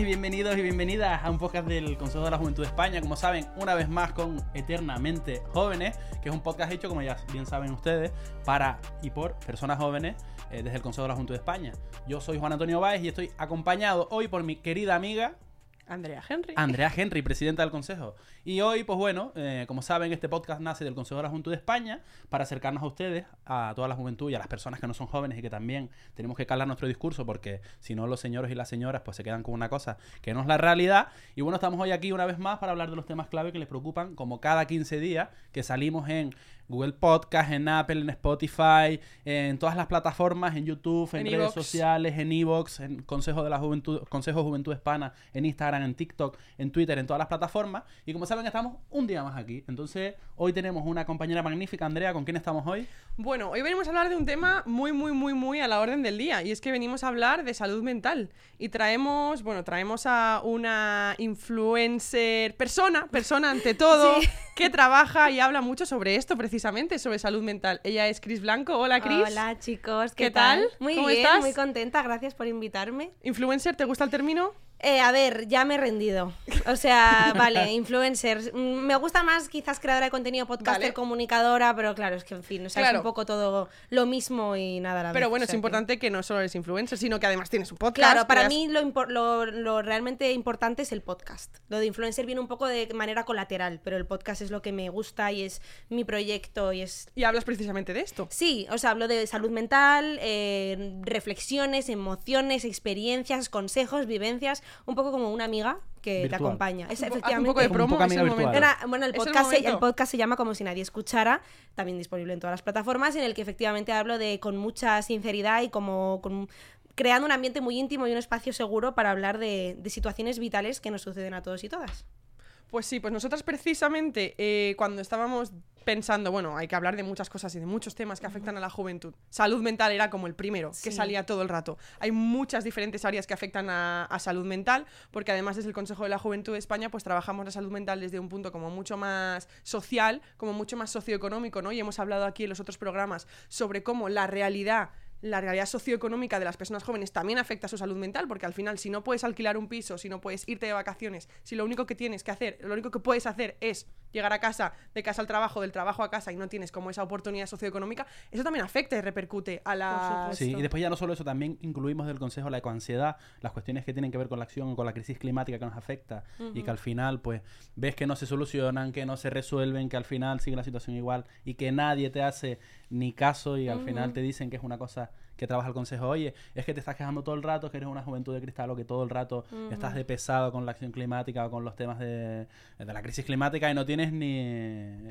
y bienvenidos y bienvenidas a un podcast del Consejo de la Juventud de España. Como saben, una vez más con Eternamente Jóvenes, que es un podcast hecho, como ya bien saben ustedes, para y por personas jóvenes eh, desde el Consejo de la Juventud de España. Yo soy Juan Antonio Báez y estoy acompañado hoy por mi querida amiga Andrea Henry. Andrea Henry, presidenta del Consejo. Y hoy, pues bueno, eh, como saben, este podcast nace del Consejo de la Juventud de España para acercarnos a ustedes, a toda la juventud y a las personas que no son jóvenes y que también tenemos que calar nuestro discurso porque si no los señores y las señoras pues se quedan con una cosa que no es la realidad. Y bueno, estamos hoy aquí una vez más para hablar de los temas clave que les preocupan, como cada 15 días que salimos en Google Podcast, en Apple, en Spotify, en todas las plataformas, en YouTube, en, En redes sociales, en Evox, en Consejo de la Juventud, Consejo Juventud Hispana, en Instagram, en TikTok, en Twitter, en todas las plataformas. Y como saben, estamos un día más aquí. Entonces, hoy tenemos una compañera magnífica, Andrea, ¿con quién estamos hoy? Bueno, hoy venimos a hablar de un tema muy, muy, muy, muy a la orden del día. Y es que venimos a hablar de salud mental. Y traemos, bueno, traemos a una influencer, persona, persona ante todo, Sí. que trabaja y habla mucho sobre esto, precisamente, sobre salud mental. Ella es Cris Blanco. Hola, Cris. Hola chicos, ¿qué, ¿Qué tal? Muy ¿Cómo bien, estás? muy contenta, gracias por invitarme. Influencer, ¿te gusta el término? Eh, a ver, ya me he rendido. O sea, vale, influencer. Mm, Me gusta más quizás creadora de contenido, podcaster, Vale. comunicadora, pero claro, es que en fin, o sea, Claro. es un poco todo lo mismo y nada la Pero vez, bueno, o es sea importante que no solo eres influencer, sino que además tienes un podcast. Claro, para creas- mí lo, lo, lo realmente importante es el podcast. Lo de influencer viene un poco de manera colateral, pero el podcast es lo que me gusta y es mi proyecto y es Y hablas precisamente de esto. Sí, o sea, hablo de salud mental, eh, reflexiones, emociones, experiencias, consejos, vivencias, un poco como una amiga que te acompaña. Es efectivamente. un poco de un promo, poco momento. Era- bueno, el Es el podcast, se, el podcast se llama Como si nadie escuchara, también disponible en todas las plataformas, en el que efectivamente hablo de con mucha sinceridad y como con- creando un ambiente muy íntimo y un espacio seguro para hablar de, de situaciones vitales que nos suceden a todos y todas. Pues sí, pues nosotras precisamente eh, cuando estábamos pensando, bueno, hay que hablar de muchas cosas y de muchos temas que afectan a la juventud. Salud mental era como el primero, que salía todo el rato. Hay muchas diferentes áreas que afectan a, a salud mental, porque además desde el Consejo de la Juventud de España, pues trabajamos la salud mental desde un punto como mucho más social, como mucho más socioeconómico, ¿no? Y hemos hablado aquí en los otros programas sobre cómo la realidad la realidad socioeconómica de las personas jóvenes también afecta a su salud mental, porque al final, si no puedes alquilar un piso, si no puedes irte de vacaciones, si lo único que tienes que hacer, lo único que puedes hacer es llegar a casa, de casa al trabajo, del trabajo a casa y no tienes como esa oportunidad socioeconómica, eso también afecta y repercute a la. Sí, y después ya no solo eso, también incluimos del Consejo la ecoansiedad, las cuestiones que tienen que ver con la acción o con la crisis climática que nos afecta y que al final, pues, ves que no se solucionan, que no se resuelven, que al final sigue la situación igual y que nadie te hace ni caso y al final te dicen que es una cosa que trabaja el Consejo. Oye, es que te estás quejando todo el rato, que eres una juventud de cristal o que todo el rato estás de pesado con la acción climática o con los temas de, de la crisis climática y no tienes ni,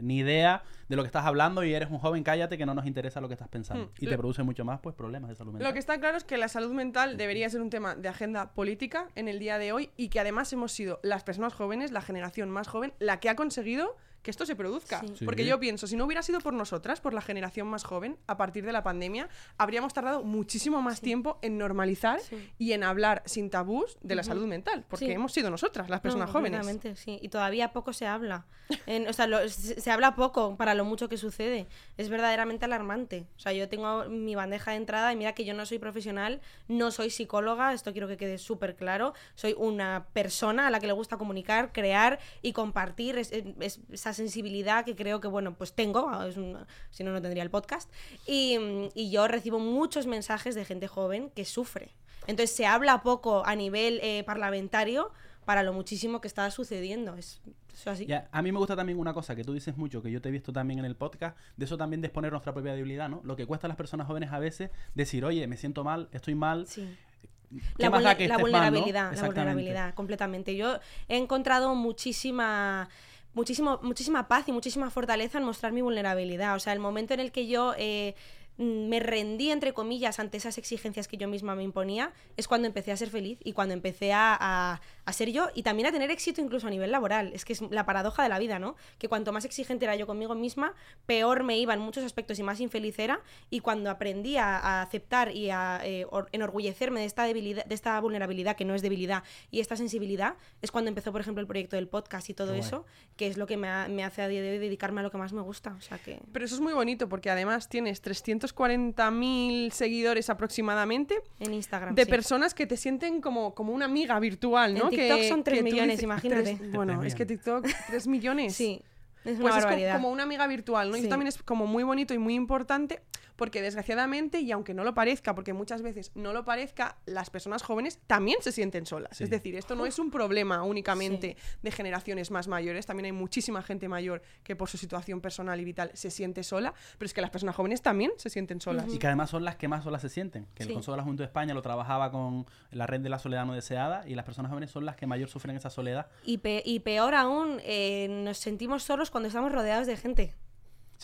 ni idea de lo que estás hablando y eres un joven, cállate que no nos interesa lo que estás pensando. Mm. Y te produce mucho más, pues, problemas de salud mental. Lo que está claro es que la salud mental debería ser un tema de agenda política en el día de hoy y que además hemos sido las personas jóvenes, la generación más joven, la que ha conseguido que esto se produzca. Sí. Sí. Porque yo pienso, si no hubiera sido por nosotras, por la generación más joven, a partir de la pandemia, habríamos tardado muchísimo más tiempo en normalizar Sí. y en hablar sin tabús de la salud mental, porque Sí. hemos sido nosotras las personas No, jóvenes. sí. Y todavía poco se habla. En- o sea, lo- se, se habla poco para lo mucho que sucede. Es verdaderamente alarmante. O sea, yo tengo mi bandeja de entrada y mira que yo no soy profesional, no soy psicóloga, esto quiero que quede súper claro. Soy una persona a la que le gusta comunicar, crear y compartir es- es- esa sensibilidad que creo que, bueno, pues tengo, es un- si no, no tendría el podcast. Y, y yo recibo muchos mensajes de gente joven que sufre. Entonces se habla poco a nivel eh, parlamentario para lo muchísimo que está sucediendo. Es, es así. Ya, a mí me gusta también una cosa que tú dices mucho, que yo te he visto también en el podcast, de eso también de exponer nuestra propia debilidad, ¿no? Lo que cuesta a las personas jóvenes a veces decir, oye, me siento mal, estoy mal. Sí. ¿qué La, vulne- la estés mal, no? vulnerabilidad, la vulnerabilidad, completamente. Yo he encontrado muchísima, muchísimo, muchísima paz y muchísima fortaleza en mostrar mi vulnerabilidad. O sea, el momento en el que yo eh, me rendí, entre comillas, ante esas exigencias que yo misma me imponía, es cuando empecé a ser feliz y cuando empecé a, a- a ser yo y también a tener éxito incluso a nivel laboral. Es que es la paradoja de la vida, ¿no? Que cuanto más exigente era yo conmigo misma, peor me iba en muchos aspectos y más infeliz era. Y cuando aprendí a, a aceptar y a eh, or- enorgullecerme de esta, debilidad, de esta vulnerabilidad, que no es debilidad, y esta sensibilidad, es cuando empezó, por ejemplo, el proyecto del podcast y todo eso, que es lo que me, me hace a día de hoy dedicarme a lo que más me gusta. O sea que... Pero eso es muy bonito porque además tienes 240.000 seguidores aproximadamente En Instagram. de sí. personas que te sienten como, como una amiga virtual, ¿no? En TikTok que, son tres que tú millones, dices- imagínate. bueno, es que TikTok, 3 millones. Sí, es una Pues es co- barbaridad. como una amiga virtual, ¿no? Y eso también es como muy bonito y muy importante porque desgraciadamente, y aunque no lo parezca, porque muchas veces no lo parezca, las personas jóvenes también se sienten solas. Sí. Es decir, esto no es un problema únicamente de generaciones más mayores, también hay muchísima gente mayor que por su situación personal y vital se siente sola, pero es que las personas jóvenes también se sienten solas. Y que además son las que más solas se sienten. Que el Sí. Consejo de la Juventud de España lo trabajaba con la red de la soledad no deseada y las personas jóvenes son las que mayor sufren esa soledad. Y, pe- y peor aún, eh, nos sentimos solos cuando estamos rodeados de gente.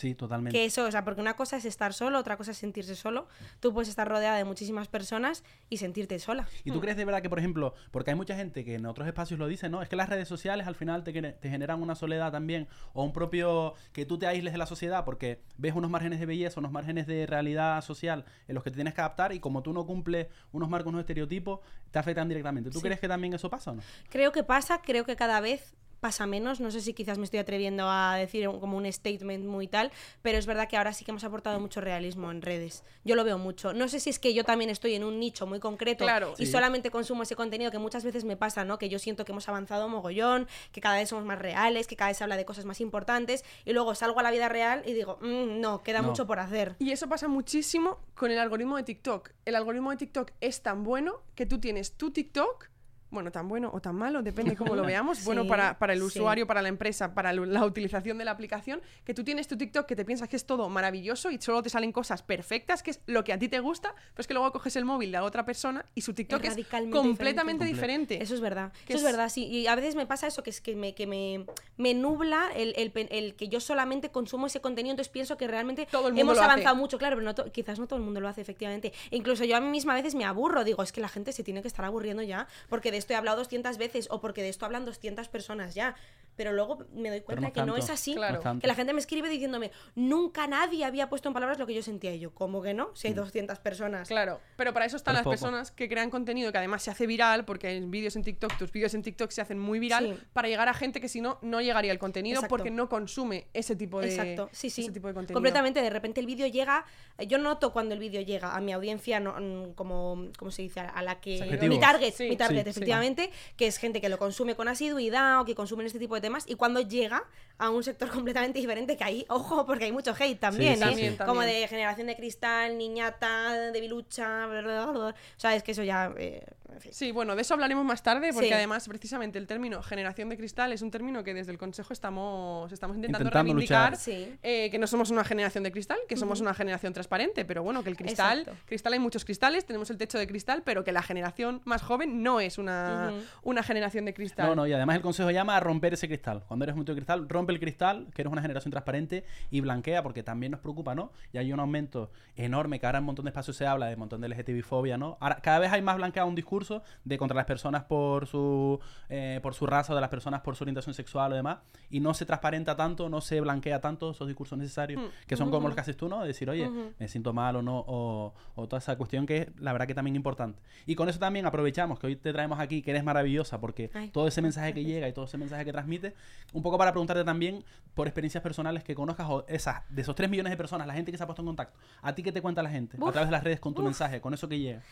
Sí, totalmente. Que eso, o sea, porque una cosa es estar solo, otra cosa es sentirse solo. Tú puedes estar rodeada de muchísimas personas y sentirte sola. ¿Y tú crees de verdad que, por ejemplo, porque hay mucha gente que en otros espacios lo dice, ¿no? Es que las redes sociales al final te, te generan una soledad también, o un propio, que tú te aísles de la sociedad porque ves unos márgenes de belleza, unos márgenes de realidad social en los que te tienes que adaptar y como tú no cumples unos marcos, unos estereotipos, te afectan directamente. ¿Tú Sí. crees que también eso pasa o no? Creo que pasa, creo que cada vez pasa menos. No sé si quizás me estoy atreviendo a decir un- como un statement muy tal, pero es verdad que ahora sí que hemos aportado mucho realismo en redes. Yo lo veo mucho. No sé si es que yo también estoy en un nicho muy concreto Claro. y Sí. solamente consumo ese contenido que muchas veces me pasa, ¿no? Que yo siento que hemos avanzado mogollón, que cada vez somos más reales, que cada vez se habla de cosas más importantes y luego salgo a la vida real y digo, "Mm, no, queda No. mucho por hacer. Y eso pasa muchísimo con el algoritmo de TikTok. El algoritmo de TikTok es tan bueno que tú tienes tu TikTok, bueno, tan bueno o tan malo, depende cómo lo veamos, Sí, bueno para, para el sí. usuario, para la empresa, para la utilización de la aplicación, que tú tienes tu TikTok que te piensas que es todo maravilloso y solo te salen cosas perfectas, que es lo que a ti te gusta, pero es que luego coges el móvil de la otra persona y su TikTok es, completamente diferente. diferente. Eso es verdad. Que Eso es es- verdad, sí. Y a veces me pasa eso, que es que me, que me, me nubla el, el que yo solamente consumo ese contenido, entonces pienso que realmente Todo el mundo hemos hace. avanzado mucho, claro, pero no to- quizás no todo el mundo lo hace, efectivamente. E incluso yo a mí misma a veces me aburro, digo, es que la gente se tiene que estar aburriendo ya, porque de esto he hablado 200 veces o porque de esto hablan 200 personas ya. Pero luego me doy cuenta que no es así. Claro. no es tanto. Que la gente me escribe diciéndome, nunca nadie había puesto en palabras lo que yo sentía. Y yo, ¿cómo que no? Si hay 200 personas. Claro, pero para eso están Pero las poco. personas que crean contenido que además se hace viral, porque en vídeos en TikTok, tus vídeos en TikTok se hacen muy viral, Sí. para llegar a gente que si no, no llegaría el contenido Exacto. porque no consume ese tipo de, Exacto, sí, sí. ese tipo de contenido. Completamente, de repente el vídeo llega, yo noto cuando el vídeo llega a mi audiencia, no, mm, como, ¿cómo se dice? A la que... Mi target, Sí, mi target, sí, sí. efectivamente, que es gente que lo consume con asiduidad o que consumen este tipo de temas, y cuando llega a un sector completamente diferente, que ahí, ojo, porque hay mucho hate también, sí, ¿eh? También, Como también. de generación de cristal, niñata, debilucha, bla, bla, bla, bla. o sea, es que eso ya... eh, en fin. Sí, bueno, de eso hablaremos más tarde, porque Sí. además, precisamente, el término generación de cristal es un término que desde el Consejo estamos, estamos intentando, Intentando reivindicar. Sí. eh, que no somos una generación de cristal, que somos una generación transparente, pero bueno, que el cristal, Exacto. cristal hay muchos cristales, tenemos el techo de cristal, pero que la generación más joven no es una, Ujú. una generación de cristal. No, no, y además el consejo llama a romper ese cristal. Cuando eres tío de cristal, rompe el cristal, que eres una generación transparente y blanquea, porque también nos preocupa, ¿no? Y hay un aumento enorme, que ahora en un montón de espacios se habla de un montón de LGTB-fobia, ¿no? Ahora, cada vez hay más blanqueado un discurso de contra las personas por su, eh, por su raza o de las personas por su orientación sexual o demás, y no se transparenta tanto, no se blanquea tanto esos discursos necesarios, que son como los que haces tú, ¿no? De decir, oye, me siento mal o no, o, o toda esa cuestión que es, la verdad, que también importante. Y con eso también aprovechamos que hoy te traemos aquí, que eres maravillosa, porque Ay, todo ese mensaje que llega y todo ese mensaje que transmite, un poco para preguntarte también por experiencias personales que conozcas o esas, de esos 3 millones de personas, la gente que se ha puesto en contacto. ¿A ti qué te cuenta la gente? a través de las redes con tu mensaje, con eso que llega.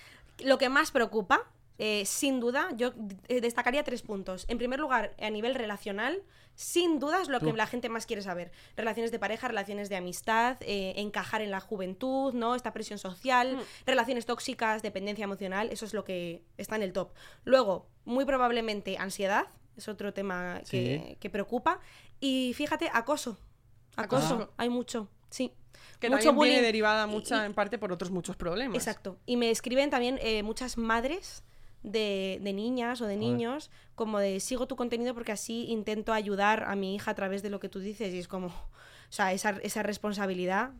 Lo que más preocupa, eh, sin duda, yo eh, destacaría tres puntos. En primer lugar, a nivel relacional, sin duda es lo que la gente más quiere saber. Relaciones de pareja, relaciones de amistad, eh, encajar en la juventud, ¿no? Esta presión social, relaciones tóxicas, dependencia emocional, eso es lo que está en el top. Luego, muy probablemente ansiedad, es otro tema que, Sí. que preocupa. Y fíjate, acoso. Acoso, Acoso. hay mucho, sí. Que mucho también viene derivada mucha y- en parte por otros muchos problemas. Exacto. Y me escriben también eh, muchas madres de, de niñas o de niños, como de sigo tu contenido porque así intento ayudar a mi hija a través de lo que tú dices. Y es como, o sea, esa, esa responsabilidad.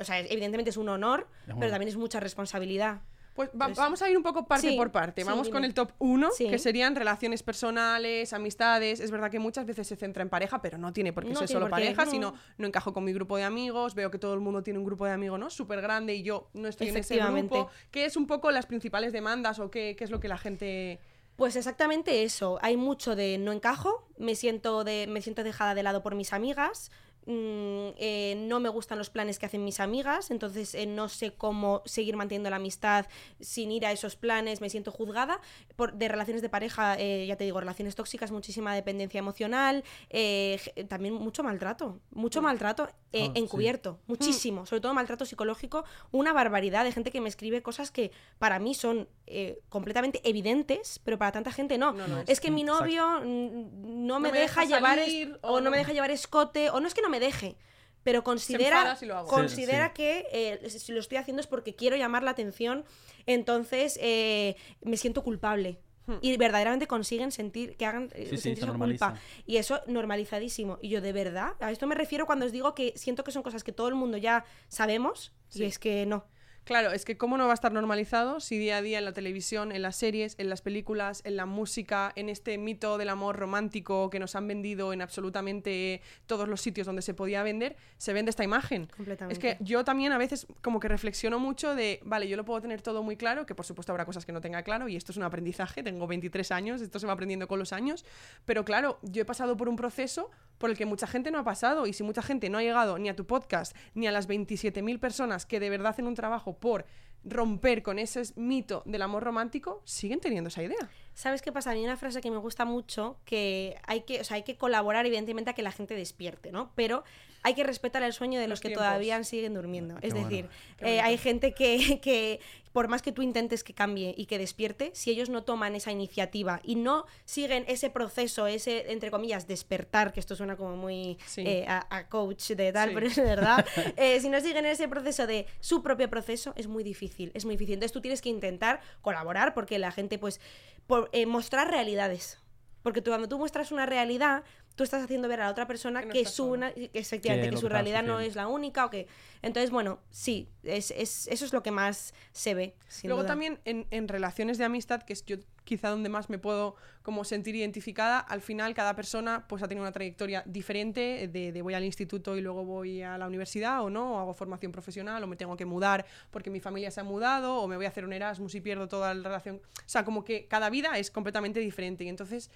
O sea, evidentemente es un honor, Es pero también es mucha responsabilidad. Pues va- vamos a ir un poco parte Sí, por parte. Vamos con el top 1, Sí. que serían relaciones personales, amistades. Es verdad que muchas veces se centra en pareja, pero no tiene por qué No ser solo pareja, no. sino no encajo con mi grupo de amigos, veo que todo el mundo tiene un grupo de amigos, ¿no? Súper grande y yo no estoy en ese grupo. ¿Qué es un poco las principales demandas o qué, qué es lo que la gente... Pues exactamente eso. Hay mucho de no encajo, me siento, de, me siento dejada de lado por mis amigas. Mm, eh, no me gustan los planes que hacen mis amigas, entonces eh, no sé cómo seguir manteniendo la amistad sin ir a esos planes, me siento juzgada. Por, de relaciones de pareja, eh, ya te digo, relaciones tóxicas, muchísima dependencia emocional, eh, también mucho maltrato, mucho maltrato eh, Ah, sí. encubierto, muchísimo, sobre todo maltrato psicológico, una barbaridad de gente que me escribe cosas que para mí son eh, completamente evidentes, pero para tanta gente no. No es. es. que mi novio mm, no, me, me deja, deja llevar salir, o, o no no- me deja llevar escote, o no es que no me deje, pero considera, enfada si lo hago. considera Sí, sí. que eh, si lo estoy haciendo es porque quiero llamar la atención, entonces eh, me siento culpable. Hmm. Y verdaderamente consiguen sentir que hagan eh, Sí, sí, se sentir esa culpa. Y eso normalizadísimo. Y yo, de verdad, a esto me refiero cuando os digo que siento que son cosas que todo el mundo ya sabemos, Sí. y es que no. Claro, es que cómo no va a estar normalizado si día a día en la televisión, en las series, en las películas, en la música, en este mito del amor romántico que nos han vendido en absolutamente todos los sitios donde se podía vender, se vende esta imagen. Completamente. Es que yo también a veces como que reflexiono mucho de, vale, yo lo puedo tener todo muy claro, que por supuesto habrá cosas que no tenga claro y esto es un aprendizaje, tengo 23 años, esto se va aprendiendo con los años, pero claro, yo he pasado por un proceso por el que mucha gente no ha pasado y si mucha gente no ha llegado ni a tu podcast ni a las 27.000 personas que de verdad hacen un trabajo por romper con ese mito del amor romántico, siguen teniendo esa idea. ¿Sabes qué pasa? A mí una frase que me gusta mucho, que hay que, o sea, hay que colaborar evidentemente a que la gente despierte, ¿no? Pero hay que respetar el sueño de los, Los que tiempos. todavía siguen durmiendo. Qué es bueno, decir, eh, hay gente que, que, por más que tú intentes que cambie y que despierte, si ellos no toman esa iniciativa y no siguen ese proceso, ese, entre comillas, despertar, que esto suena como muy Sí. eh, a, a coach de tal, Sí. pero es verdad, eh, si no siguen ese proceso de su propio proceso, es muy difícil, es muy difícil. Entonces tú tienes que intentar colaborar porque la gente, pues, por, eh, mostrar realidades. Porque tú, cuando tú muestras una realidad, tú estás haciendo ver a la otra persona Que no que, estás su, solo. una- que efectivamente, Que su realidad no es la única o que... Entonces, bueno, sí, es, es- eso es lo que más se ve. sin Luego duda. también en, en relaciones de amistad, que es yo quizá donde más me puedo como sentir identificada, al final cada persona pues ha tenido una trayectoria diferente de, de voy al instituto y luego voy a la universidad o no, o hago formación profesional o me tengo que mudar porque mi familia se ha mudado o me voy a hacer un Erasmus y pierdo toda la relación. O sea, como que cada vida es completamente diferente y entonces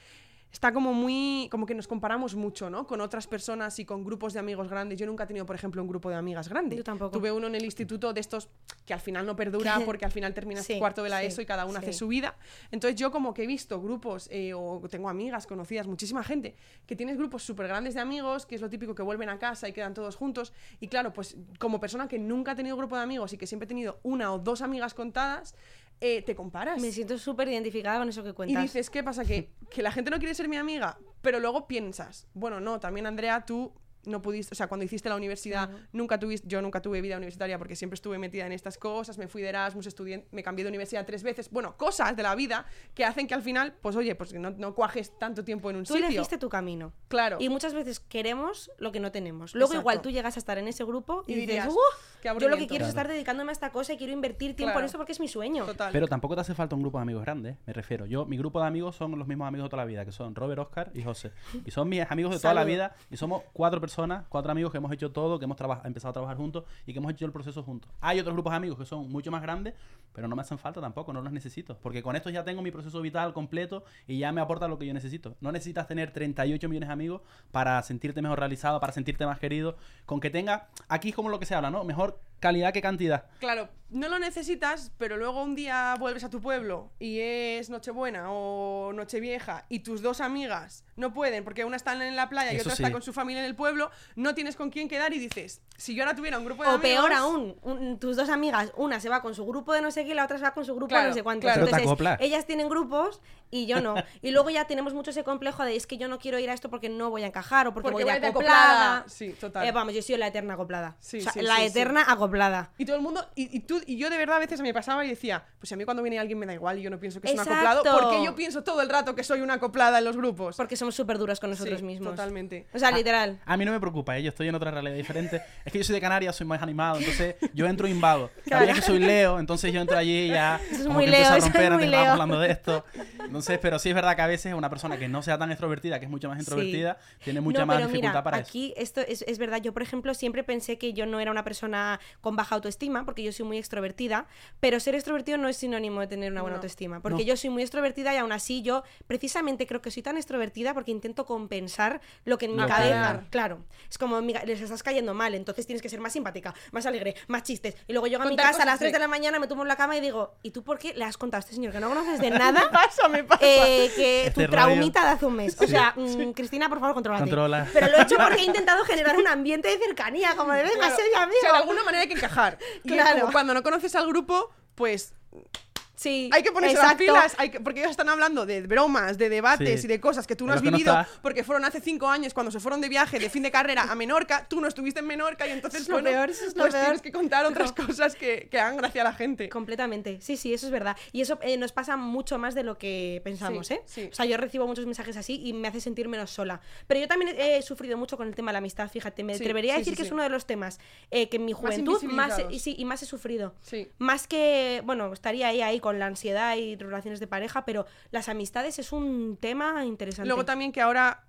está como muy como que nos comparamos mucho, ¿no? Con otras personas y con grupos de amigos grandes. Yo nunca he tenido, por ejemplo, un grupo de amigas grande. Yo tampoco. Tuve uno en el instituto de estos que al final no perdura porque al final terminas Sí, cuarto de la sí, ESO y cada uno hace su vida. Entonces yo como que he visto grupos eh, o tengo amigas conocidas, muchísima gente, que tienes grupos súper grandes de amigos, que es lo típico que vuelven a casa y quedan todos juntos. Y claro, pues como persona que nunca ha tenido grupo de amigos y que siempre he tenido una o dos amigas contadas, eh, te comparas. Me siento súper identificada con eso que Y cuentas. dices, ¿qué pasa? Que, que la gente no quiere ser mi amiga, pero luego piensas, bueno, no, también Andrea, tú no pudiste, o sea, cuando hiciste la universidad, nunca tuviste, yo nunca tuve vida universitaria porque siempre estuve metida en estas cosas, me fui de Erasmus, estudié, me cambié de universidad tres veces, bueno, cosas de la vida que hacen que al final, pues oye, pues que no, no cuajes tanto tiempo en un Tú sitio. elegiste tu camino. Claro. Y muchas veces queremos lo que no tenemos. Luego igual Exacto. tú llegas a estar en ese grupo y, Y dices, dirías, "Uf, "Qué yo lo que aburrimiento". quiero es estar dedicándome a esta cosa y quiero invertir tiempo en esto porque es mi sueño. Total. Pero tampoco te hace falta un grupo de amigos grande, me refiero. Yo, mi grupo de amigos son los mismos amigos de toda la vida, que son Robert, Oscar y José. Y son mis amigos de toda la vida. Y somos cuatro personas, cuatro amigos que hemos hecho todo, que hemos empezado a trabajar juntos y que hemos hecho el proceso juntos. Hay otros grupos de amigos que son mucho más grandes, pero no me hacen falta tampoco, no los necesito. Porque con estos ya tengo mi proceso vital completo y ya me aporta lo que yo necesito. No necesitas tener 38 millones de amigos para sentirte mejor realizado, para sentirte más querido. Con que tenga, aquí es como lo que se habla, ¿no? Mejor calidad que cantidad. Claro, no lo necesitas, pero luego un día vuelves a tu pueblo y es Nochebuena o Nochevieja y tus dos amigas no pueden porque una está en la playa y Eso otra sí. está con su familia en el pueblo, no tienes con quién quedar y dices, si yo ahora tuviera un grupo de O amigos... peor aún, un- tus dos amigas, una se va con su grupo de no sé qué y la otra se va con su grupo de Claro, no sé cuántos. claro. Entonces, ellas tienen grupos y yo no. Y luego ya tenemos mucho ese complejo de es que yo no quiero ir a esto porque no voy a encajar o porque, Porque voy de acoplada. acoplada. Sí, total. Eh, vamos, yo soy la eterna acoplada. Sí, O sea, sí, la sí, sí. eterna acoplada. Y todo el mundo, y, y tú, y yo de verdad a veces me pasaba y decía, pues a mí cuando viene alguien me da igual y yo no pienso que es un Exacto. acoplado, porque yo pienso todo el rato que soy una acoplada en los grupos. Porque somos súper duras con nosotros Sí, mismos. Totalmente. O sea, Ah, literal. A mí no me preocupa, ¿eh? yo estoy en otra realidad diferente. Es que yo soy de Canarias, soy más animado, entonces yo entro invado. También es que soy Leo, entonces yo entro allí y ya Eso es como muy que empiezo Leo, a eso es romper, muy Leo. hablando de esto. Entonces, pero sí es verdad que a veces una persona que no sea tan extrovertida, que es mucho más introvertida, tiene mucha no, más pero dificultad mira, para aquí esto es, es verdad. Yo, por ejemplo, siempre pensé que yo no era una persona con baja autoestima, porque yo soy muy extrovertida, pero ser extrovertido no es sinónimo de tener una buena No. autoestima. Porque No. yo soy muy extrovertida y aún así yo precisamente creo que soy tan extrovertida porque intento compensar lo que en mi cabeza. Claro. Es como mi les estás cayendo mal, entonces tienes que ser más simpática, más alegre, más chistes. Y luego llego a mi casa a las cosas, 3 de sí. la mañana, me tumbo en la cama y digo, ¿y tú por qué le has contado a este señor que no conoces de nada? Me pasa, me pasa. Eh, que Este tu rollo. traumita de hace un mes. O sea, mm, Cristina, por favor, contrólate. Controla. Pero lo he hecho porque he intentado generar un ambiente de cercanía, como de venga, Claro. mi amigo. O sea, de alguna manera hay que encajar. Y es Claro. como cuando no conoces al grupo, pues Sí, hay que ponerse exacto. las pilas, hay que- porque ellos están hablando de bromas, de debates Sí. y de cosas que tú no has no vivido, está. porque fueron hace cinco años cuando se fueron de viaje de fin de carrera a Menorca, tú no estuviste en Menorca y entonces es lo bueno, peor, eso es lo pues peor. tienes que contar otras cosas que, que hagan gracia a la gente. Completamente, sí, sí, eso es verdad. Y eso eh, nos pasa mucho más de lo que pensamos, Sí, ¿eh? sí. O sea, yo recibo muchos mensajes así y me hace sentir menos sola. Pero yo también he sufrido mucho con el tema de la amistad, fíjate, me Sí, atrevería a decir sí, que sí. es uno de los temas eh, que en mi juventud más, invisibilizados. y sí, y más he sufrido. Sí. Más que, bueno, estaría ahí, ahí con la ansiedad y relaciones de pareja, pero las amistades es un tema interesante. Luego también que ahora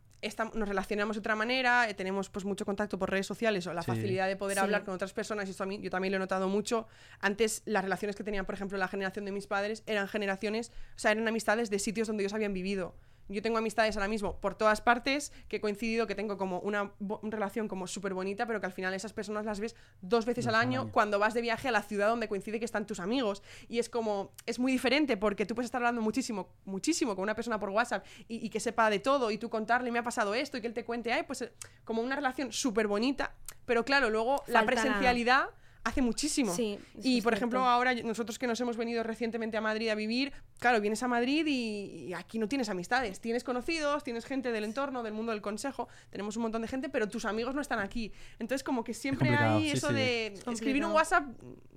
nos relacionamos de otra manera, eh, tenemos pues mucho contacto por redes sociales o la Sí. facilidad de poder Sí. hablar con otras personas y esto a mí yo también lo he notado mucho. Antes las relaciones que tenían, por ejemplo, la generación de mis padres eran generaciones, o sea, eran amistades de sitios donde ellos habían vivido. Yo tengo amistades ahora mismo por todas partes que he coincidido, que tengo como una relación como súper bonita, pero que al final esas personas las ves dos veces Dos al año año. cuando vas de viaje a la ciudad donde coincide que están tus amigos. Y es como, es muy diferente porque tú puedes estar hablando muchísimo, muchísimo con una persona por WhatsApp y, y que sepa de todo y tú contarle, me ha pasado esto y que él te cuente, ay, pues eh, como una relación súper bonita. Pero claro, luego Falta la- presencialidad hace muchísimo. Sí, y por cierto. ejemplo, ahora nosotros que nos hemos venido recientemente a Madrid a vivir, claro, vienes a Madrid y, y aquí no tienes amistades, tienes conocidos, tienes gente del entorno, del mundo del consejo, tenemos un montón de gente, pero tus amigos no están aquí. Entonces como que siempre hay sí, eso sí. de Es escribir un. WhatsApp,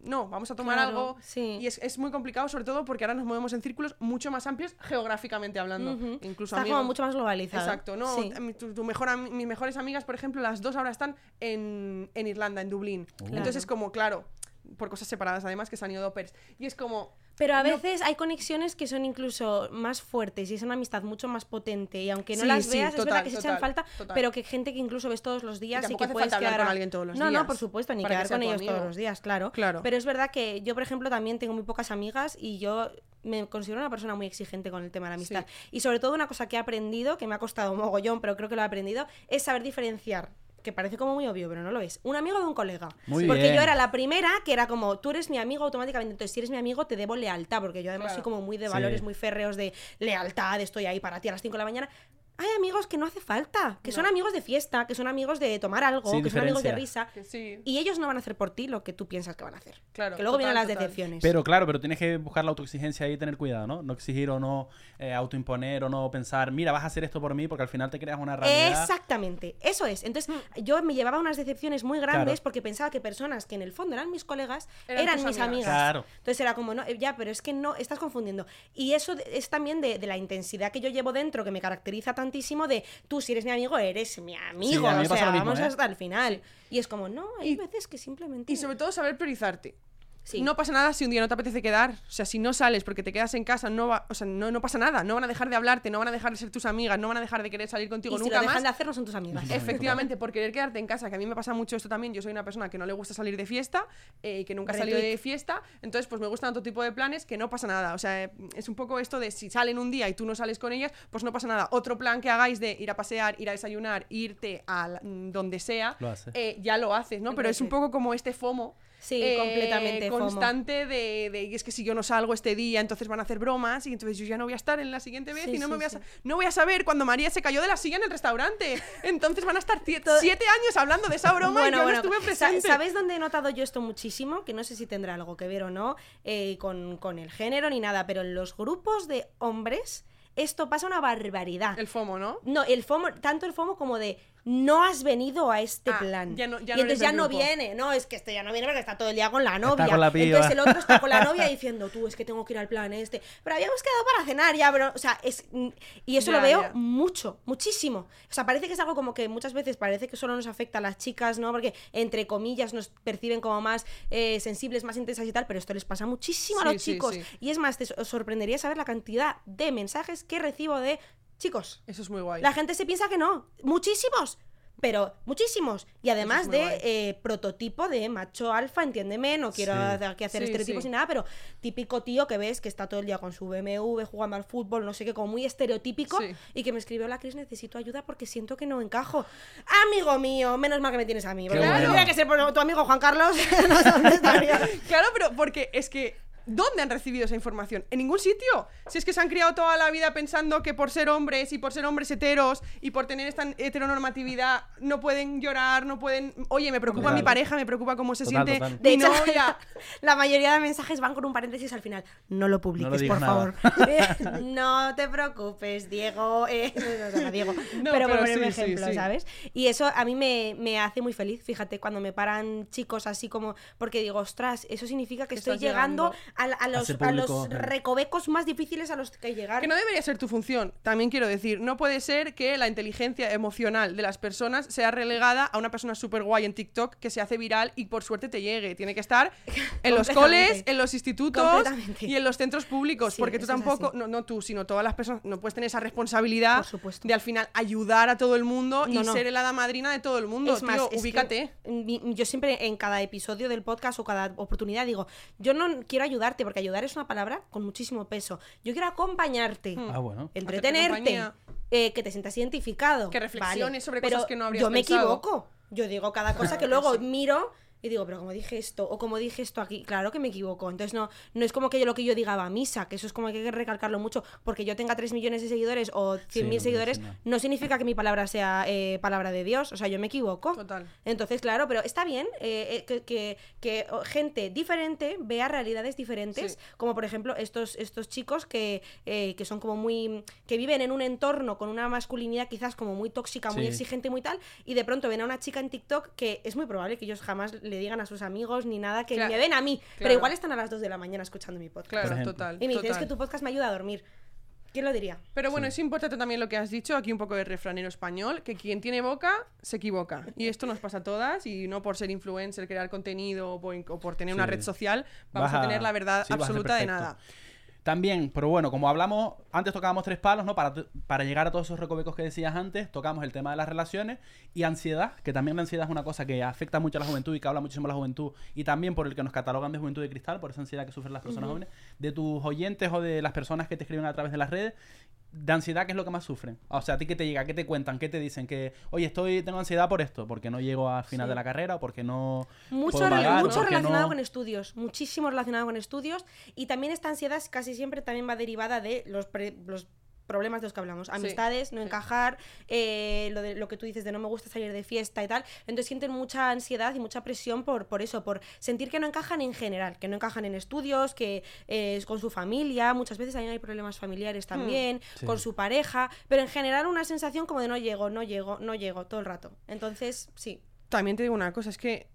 no, vamos a tomar Claro, algo. sí. Y es, es muy complicado, sobre todo porque ahora nos movemos en círculos mucho más amplios geográficamente hablando. Incluso Está amigos. como mucho más globalizado. Exacto, no, tu- tu mejor mis mejores amigas, por ejemplo, las dos ahora están en, en Irlanda, en Dublín. Claro. Entonces es como, claro, por cosas separadas además que se han ido pairs. Y es como, Pero a No. veces hay conexiones que son incluso más fuertes y es una amistad mucho más potente. Y aunque no Sí, las sí, veas, es verdad que se echan total, falta, total. pero que gente que incluso ves todos los días y, que hace puedes falta hablar quedar con alguien todos los No, días no, por supuesto, ni que quedar con ellos amigo. todos los días, claro. Claro. Pero es verdad que yo, por ejemplo, también tengo muy pocas amigas y yo me considero una persona muy exigente con el tema de la amistad. Y sobre todo una cosa que he aprendido, que me ha costado un mogollón, pero creo que lo he aprendido, es saber diferenciar que parece como muy obvio, pero no lo es. Un amigo de un colega. Muy porque bien. yo era la primera que era como, tú eres mi amigo automáticamente. Entonces, si eres mi amigo, te debo lealtad, porque yo además Claro. soy como muy de Sí. valores muy férreos de lealtad, estoy ahí para ti a las 5 de la mañana. Hay amigos que no hace falta, que son amigos de fiesta, que son amigos de tomar algo, que son amigos de risa. sí. Y ellos no van a hacer por ti lo que tú piensas que van a hacer. Claro, que luego vienen las total. decepciones. Pero claro, pero tienes que buscar la autoexigencia ahí y tener cuidado, ¿no? No exigir o no eh, autoimponer o no pensar, mira, vas a hacer esto por mí porque al final te creas una realidad. Exactamente, eso es. Entonces, yo me llevaba unas decepciones muy grandes Claro. porque pensaba que personas que en el fondo eran mis colegas Eran mis amigas. amigas. Claro. Entonces era como, no, eh, ya, pero es que no, estás confundiendo. Y eso de- es también de, de la intensidad que yo llevo dentro, que me caracteriza de tú, si eres mi amigo, eres mi amigo. a mí me o pasa sea, lo mismo, vamos ¿eh? hasta el final. Y es como, no, hay Y- veces que simplemente. Y sobre todo saber priorizarte. Sí. No pasa nada si un día no te apetece quedar. O sea, si no sales porque te quedas en casa, no va, o sea, no, no pasa nada. No van a dejar de hablarte, no van a dejar de ser tus amigas, no van a dejar de querer salir contigo y si nunca lo dejan más. de hacer, no son tus amigas. Efectivamente, por querer quedarte en casa, que a mí me pasa mucho esto también. Yo soy una persona que no le gusta salir de fiesta, eh, que nunca ha salido de fiesta. Entonces, pues me gustan otro tipo de planes que no pasa nada. O sea, es un poco esto de si salen un día y tú no sales con ellas, pues no pasa nada. Otro plan que hagáis de ir a pasear, ir a desayunar, irte a la- mm, donde sea, Lo eh, ya lo haces, ¿no? Pero es un poco como este FOMO. Sí, eh, completamente FOMO. constante de, de, es que si yo no salgo este día entonces van a hacer bromas y entonces yo ya no voy a estar en la siguiente vez Sí, y no me voy a no voy a saber cuando María se cayó de la silla en el restaurante entonces van a estar siete años hablando de esa broma y yo no estuve sa- presente ¿Sabéis dónde he notado yo esto muchísimo? Que no sé si tendrá algo que ver o no eh, con, con el género ni nada, pero en los grupos de hombres esto pasa una barbaridad. el FOMO ¿no? No, el FOMO, tanto el FOMO como de no has venido a este Ah, plan. ya no- ya y no entonces ya no grupo. viene, no, es que este ya no viene porque está todo el día con la novia. con la piba. entonces el otro está con la novia diciendo, tú, es que tengo que ir al plan este. Pero habíamos quedado para cenar ya, pero, o sea, es. Y eso Ya, lo veo ya. mucho, muchísimo. O sea, parece que es algo como que muchas veces parece que solo nos afecta a las chicas, ¿no? Porque, entre comillas, nos perciben como más eh, sensibles, más intensas y tal, pero esto les pasa muchísimo a los sí, chicos. sí. Y es más, te sorprendería saber la cantidad de mensajes que recibo de chicos. eso es muy guay La gente se piensa que no. Muchísimos. pero muchísimos. Y además es de eh, prototipo de macho alfa, entiéndeme, no quiero Sí. hacer- aquí hacer Sí, estereotipos sí. ni nada, pero típico tío que ves que está todo el día con su BMW jugando al fútbol, no sé qué, como muy estereotípico, y que me escribió la Cris, necesito ayuda porque siento que no encajo. Amigo mío, menos mal que me tienes a mí. Porque bueno. tuviera que ser tu amigo Juan Carlos, no. Claro, pero porque es que. ¿Dónde han recibido esa información? En ningún sitio. Si es que se han criado toda la vida pensando que por ser hombres y por ser hombres heteros y por tener esta heteronormatividad no pueden llorar, no pueden. Oye, me preocupa Total. mi pareja, me preocupa cómo se Total, siente total. De mi hecho, novia. la mayoría de mensajes van con un paréntesis al final. No lo publiques, por nada. favor. Eh, no te preocupes, Diego. eh, no, no, no, Diego. No, pero por pero poner un sí, sí, ejemplo, sí. ¿sabes? Y eso a mí me, me hace muy feliz, fíjate, cuando me paran chicos así como. Porque digo, ostras, eso significa que estoy llegando. A, a los, a los recovecos más difíciles a los que llegar. Que no debería ser tu función, también quiero decir. No puede ser que la inteligencia emocional de las personas sea relegada a una persona súper guay en TikTok que se hace viral y por suerte te llegue. Tiene que estar en los coles, en los institutos y en los centros públicos. Sí, porque tú tampoco, no, no tú, sino todas las personas, no puedes tener esa responsabilidad de al final ayudar a todo el mundo No, y no. ser el hada madrina de todo el mundo. Es más, tío, es que ubícate. mi- yo siempre en cada episodio del podcast o cada oportunidad digo, yo no quiero ayudarte porque ayudar es una palabra con muchísimo peso. Yo quiero acompañarte, Ah, bueno. entretenerte, eh, que te sientas identificado. Que reflexiones Vale, sobre pero cosas que no habrías Yo me pensado. equivoco. Yo digo cada cosa que Claro que luego sí. miro y digo, pero como dije esto, o como dije esto aquí, claro que me equivoco. Entonces no, no es como que yo lo que yo diga va a misa, que eso es como que hay que recalcarlo mucho, porque yo tenga 3 millones de seguidores o 100.000 Sí, no, seguidores, sí, no. no significa que mi palabra sea eh, palabra de Dios. O sea, yo me equivoco. Total. Entonces, claro, pero está bien eh, eh, que, que- que, gente diferente vea realidades diferentes, Sí. como por ejemplo estos, estos chicos que, eh, que son como muy... que viven en un entorno con una masculinidad quizás como muy tóxica, muy Sí. exigente, muy tal, y de pronto ven a una chica en TikTok que es muy probable que ellos jamás le digan a sus amigos ni nada, que Claro. me ven a mí, pero igual están a las 2 de la mañana escuchando mi podcast. Claro, total. Y me dicen, es que tu podcast me ayuda a dormir. ¿Quién lo diría? Pero bueno, es importante también lo que has dicho, aquí un poco de refranero español, que quien tiene boca se equivoca. Y esto nos pasa a todas, y no por ser influencer, crear contenido o por, o por tener una Sí. red social, vamos a tener la verdad sí, absoluta de nada. También, pero bueno, como hablamos, antes tocábamos tres palos, ¿no? Para, para llegar a todos esos recovecos que decías antes, tocamos el tema de las relaciones y ansiedad, que también la ansiedad es una cosa que afecta mucho a la juventud y que habla muchísimo a la juventud y también por el que nos catalogan de juventud de cristal, por esa ansiedad que sufren las personas jóvenes, de tus oyentes o de las personas que te escriben a través de las redes, de ansiedad, ¿qué es lo que más sufren? O sea, a ti qué te llega, qué te cuentan, qué te dicen, que, oye, estoy, tengo ansiedad por esto, porque no llego al final Sí. de la carrera o porque no... Mucho, puedo re- pagar, o mucho porque relacionado no- con estudios, muchísimo relacionado con estudios. Y también esta ansiedad casi siempre también va derivada de los, pre- los problemas de los que hablamos, amistades, no sí. encajar, eh, lo, de, lo que tú dices de no me gusta salir de fiesta y tal, entonces sienten mucha ansiedad y mucha presión por, por eso, por sentir que no encajan en general, que no encajan en estudios, que eh, con su familia, muchas veces también hay problemas familiares también, Sí. con su pareja, pero en general una sensación como de no llego, no llego, no llego todo el rato, entonces sí. También te digo una cosa, es que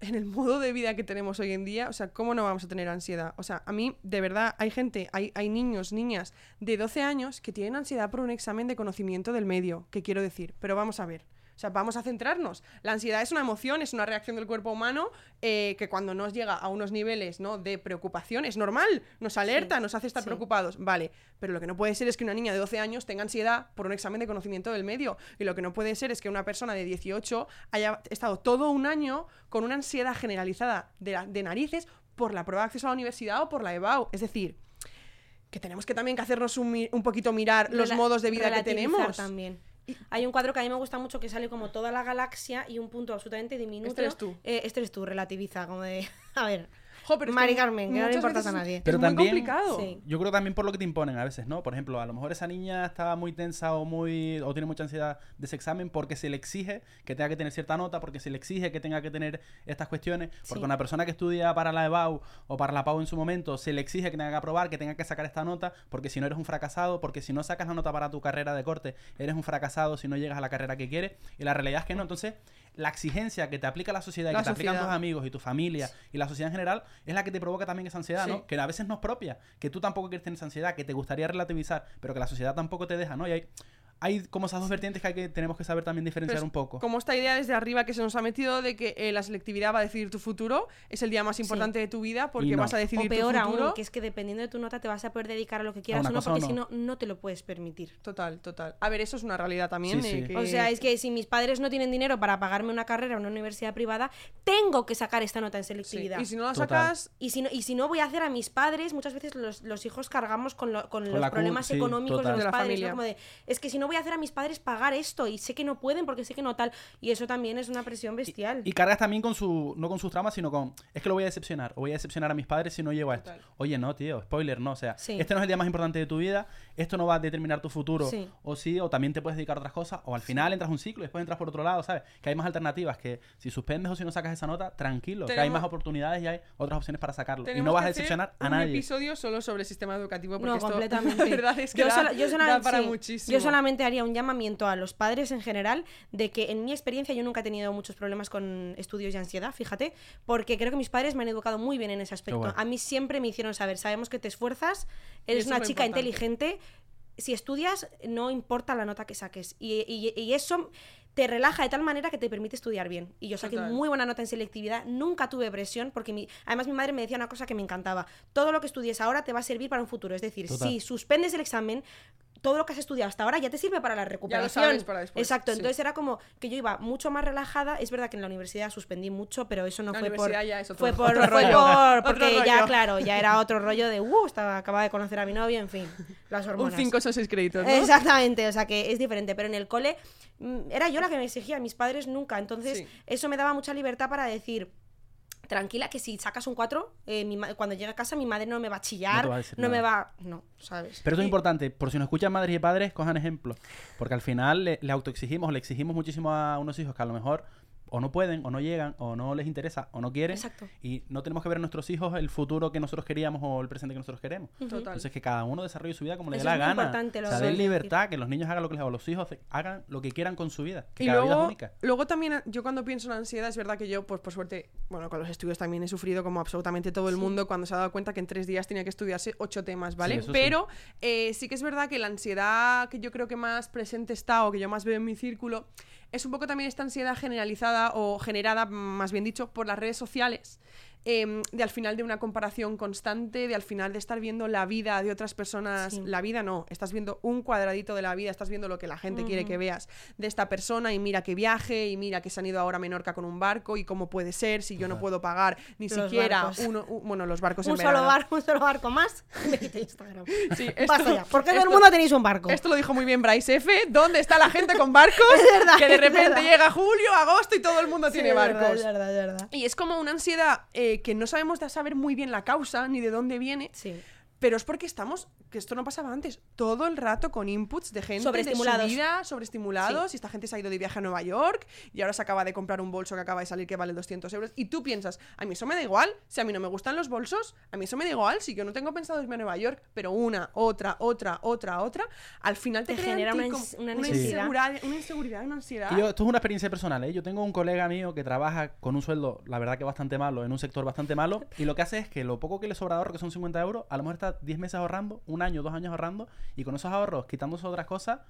en el modo de vida que tenemos hoy en día, o sea, ¿cómo no vamos a tener ansiedad? O sea, a mí, de verdad, hay gente, hay, hay niños, niñas de 12 años que tienen ansiedad por un examen de conocimiento del medio, que quiero decir, pero vamos a ver. O sea, vamos a centrarnos. La ansiedad es una emoción, es una reacción del cuerpo humano eh, que cuando nos llega a unos niveles ¿no? de preocupación es normal, nos alerta, nos hace estar sí. preocupados. Vale, pero lo que no puede ser es que una niña de 12 años tenga ansiedad por un examen de conocimiento del medio. Y lo que no puede ser es que una persona de 18 haya estado todo un año con una ansiedad generalizada de, la- de narices por la prueba de acceso a la universidad o por la EBAU. Es decir, que tenemos que también que hacernos un, un poquito mirar los modos de vida que tenemos. también. Hay un cuadro que a mí me gusta mucho que sale como toda la galaxia y un punto absolutamente diminuto. Este eres tú. Eh, este eres tú, relativiza, como de... A ver, Jo, pero es Mari que Carmen, que no le veces a nadie. Es Pero muy también- complicado. Sí. Yo creo también por lo que te imponen a veces, ¿no? Por ejemplo, a lo mejor esa niña está muy tensa o muy o tiene mucha ansiedad de ese examen porque se le exige que tenga que tener cierta nota, porque se le exige que tenga que tener estas cuestiones, porque Sí. una persona que estudia para la EBAU o para la PAU en su momento se le exige que tenga que aprobar, que tenga que sacar esta nota, porque si no eres un fracasado, porque si no sacas la nota para tu carrera de corte, eres un fracasado si no llegas a la carrera que quieres, y la realidad es que no, entonces la exigencia que te aplica la sociedad y La que te aplican sociedad. tus amigos y tu familia y la sociedad en general es la que te provoca también esa ansiedad, Sí. ¿no? Que a veces no es propia, que tú tampoco quieres tener esa ansiedad, que te gustaría relativizar, pero que la sociedad tampoco te deja, ¿no? Y hay, hay como esas dos vertientes que, hay que tenemos que saber también diferenciar es un poco. Como esta idea desde arriba que se nos ha metido de que eh, la selectividad va a decidir tu futuro, es el día más Sí. importante de tu vida porque no. vas a O decidir peor tu futuro. aún, que es que dependiendo de tu nota te vas a poder dedicar a lo que quieras o no, o porque si no. no, te lo puedes permitir. Total, total. A ver, eso es una realidad también. Sí, eh, sí. que- O sea, es que si mis padres no tienen dinero para pagarme una carrera en una universidad privada, tengo que sacar esta nota en Sí. selectividad. Y si no la Total. sacas, Y si, no, y si no voy a hacer a mis padres, muchas veces los, los hijos cargamos con, lo- con Con los problemas sí, económicos total. de De los la padres. ¿no? Como de, es que si no voy a hacer a mis padres pagar esto y sé que no pueden porque sé que no tal. Y eso también es una presión bestial. Y cargas también con su, no con sus traumas, sino con, es que lo voy a decepcionar, o voy a decepcionar a mis padres si no llego a esto. Total. Oye, no, tío, spoiler, no, o sea, Sí. este no es el día más importante de tu vida, esto no va a determinar tu futuro, Sí. o sí, o también te puedes dedicar a otras cosas, o al final entras a un ciclo y después entras por otro lado, ¿sabes? Que hay más alternativas, que si suspendes o si no sacas esa nota, tranquilo, que hay más oportunidades y hay otras opciones para sacarlo. Y no vas a decepcionar a un nadie. episodio solo sobre el sistema educativo porque No, esto, completamente. la verdad es que yo, da, sola- yo da solamente, para sí, muchísimo. yo solamente haría un llamamiento a los padres en general de que en mi experiencia yo nunca he tenido muchos problemas con estudios y ansiedad, fíjate, porque creo que mis padres me han educado muy bien en ese aspecto. bueno. A mí siempre me hicieron saber, sabemos que te esfuerzas, eres una chica importante. inteligente, si estudias no importa la nota que saques. Y, y- y eso te relaja de tal manera que te permite estudiar bien. Y yo saqué Total. muy buena nota en selectividad, nunca tuve presión, porque mi, además mi madre me decía una cosa que me encantaba. Todo lo que estudies ahora te va a servir para un futuro. Es decir, Total. si suspendes el examen, todo lo que has estudiado hasta ahora ya te sirve para la recuperación. sabes para después, Exacto, sí. entonces era como que yo iba mucho más relajada. Es verdad que en la universidad suspendí mucho, pero eso no La fue por. ya fue por, fue rollo. por- porque ya, claro, ya era otro rollo de, uh, estaba, acababa de conocer a mi novio, en fin, las un hormonas. 5 o 6 créditos, ¿no? Exactamente, o sea que es diferente, pero en el cole mm, era yo la que me exigía, mis padres nunca, entonces Sí. eso me daba mucha libertad para decir, tranquila que si sacas un 4, eh, mi cuando llegue a casa mi madre no me va a chillar, No no, a decir me va... No, ¿sabes? Pero eso es importante, por si nos escuchan madres y padres, cojan ejemplo. Porque al final le, le autoexigimos, le exigimos muchísimo a unos hijos que a lo mejor o no pueden, o no llegan, o no les interesa, o no quieren. Exacto. Y no tenemos que ver en nuestros hijos el futuro que nosotros queríamos o el presente que nosotros queremos. Total. Entonces que cada uno desarrolle su vida como le dé la gana. importante, lo o sea, den de libertad, que los niños hagan lo que les hagan, los hijos hagan lo que quieran con su vida. Que Y cada vida es luego, única. luego también, yo cuando pienso en ansiedad, es verdad que yo, pues por suerte, bueno, con los estudios también he sufrido como absolutamente todo el mundo cuando se ha dado cuenta que en tres días tenía que estudiarse ocho temas, ¿vale? Sí, eso sí. Pero eh, sí que es verdad que la ansiedad que yo creo que más presente está o que yo más veo en mi círculo es un poco también esta ansiedad generalizada o generada, más bien dicho, por las redes sociales. Em, de al final de una comparación constante, de al final de estar viendo la vida de otras personas, Sí. la vida no, estás viendo un cuadradito de la vida, estás viendo lo que la gente quiere que veas de esta persona y mira que viaje y mira que se han ido ahora a Menorca con un barco y cómo puede ser si yo no puedo pagar ni Los siquiera barcos. uno, u- bueno, los barcos en un solo verano. barco, un solo barco más, me quito Instagram. Sí, esto- Basta ya, ¿por qué todo el esto- mundo tenéis un barco? Esto lo dijo muy bien Bryce F. ¿Dónde está la gente con barcos? verdad, que de es repente llega julio, agosto y todo el mundo Sí, tiene es verdad, barcos. es verdad, es verdad. Y es como una ansiedad eh, que no sabemos de saber muy bien la causa ni de dónde viene. Pero es porque estamos, que esto no pasaba antes, todo el rato con inputs de gente de su Sobreestimulados. vida, sobreestimulados, y esta gente se ha ido de viaje a Nueva York y ahora se acaba de comprar un bolso que acaba de salir que vale 200 euros. Y tú piensas, a mí eso me da igual, si a mí no me gustan los bolsos, a mí eso me da igual, si yo no tengo pensado irme a Nueva York, pero una, otra, otra, otra, otra, al final te, genera una como ins- una una necesidad. inseguridad, una inseguridad, una ansiedad. Yo, esto es una experiencia personal, ¿eh? Yo tengo un colega mío que trabaja con un sueldo, la verdad que bastante malo, en un sector bastante malo, y lo que hace es que lo poco que le sobra de ahorro, que son 50 euros, a lo mejor está 10 meses ahorrando, un año, dos años ahorrando, y con esos ahorros, quitándose otras cosas,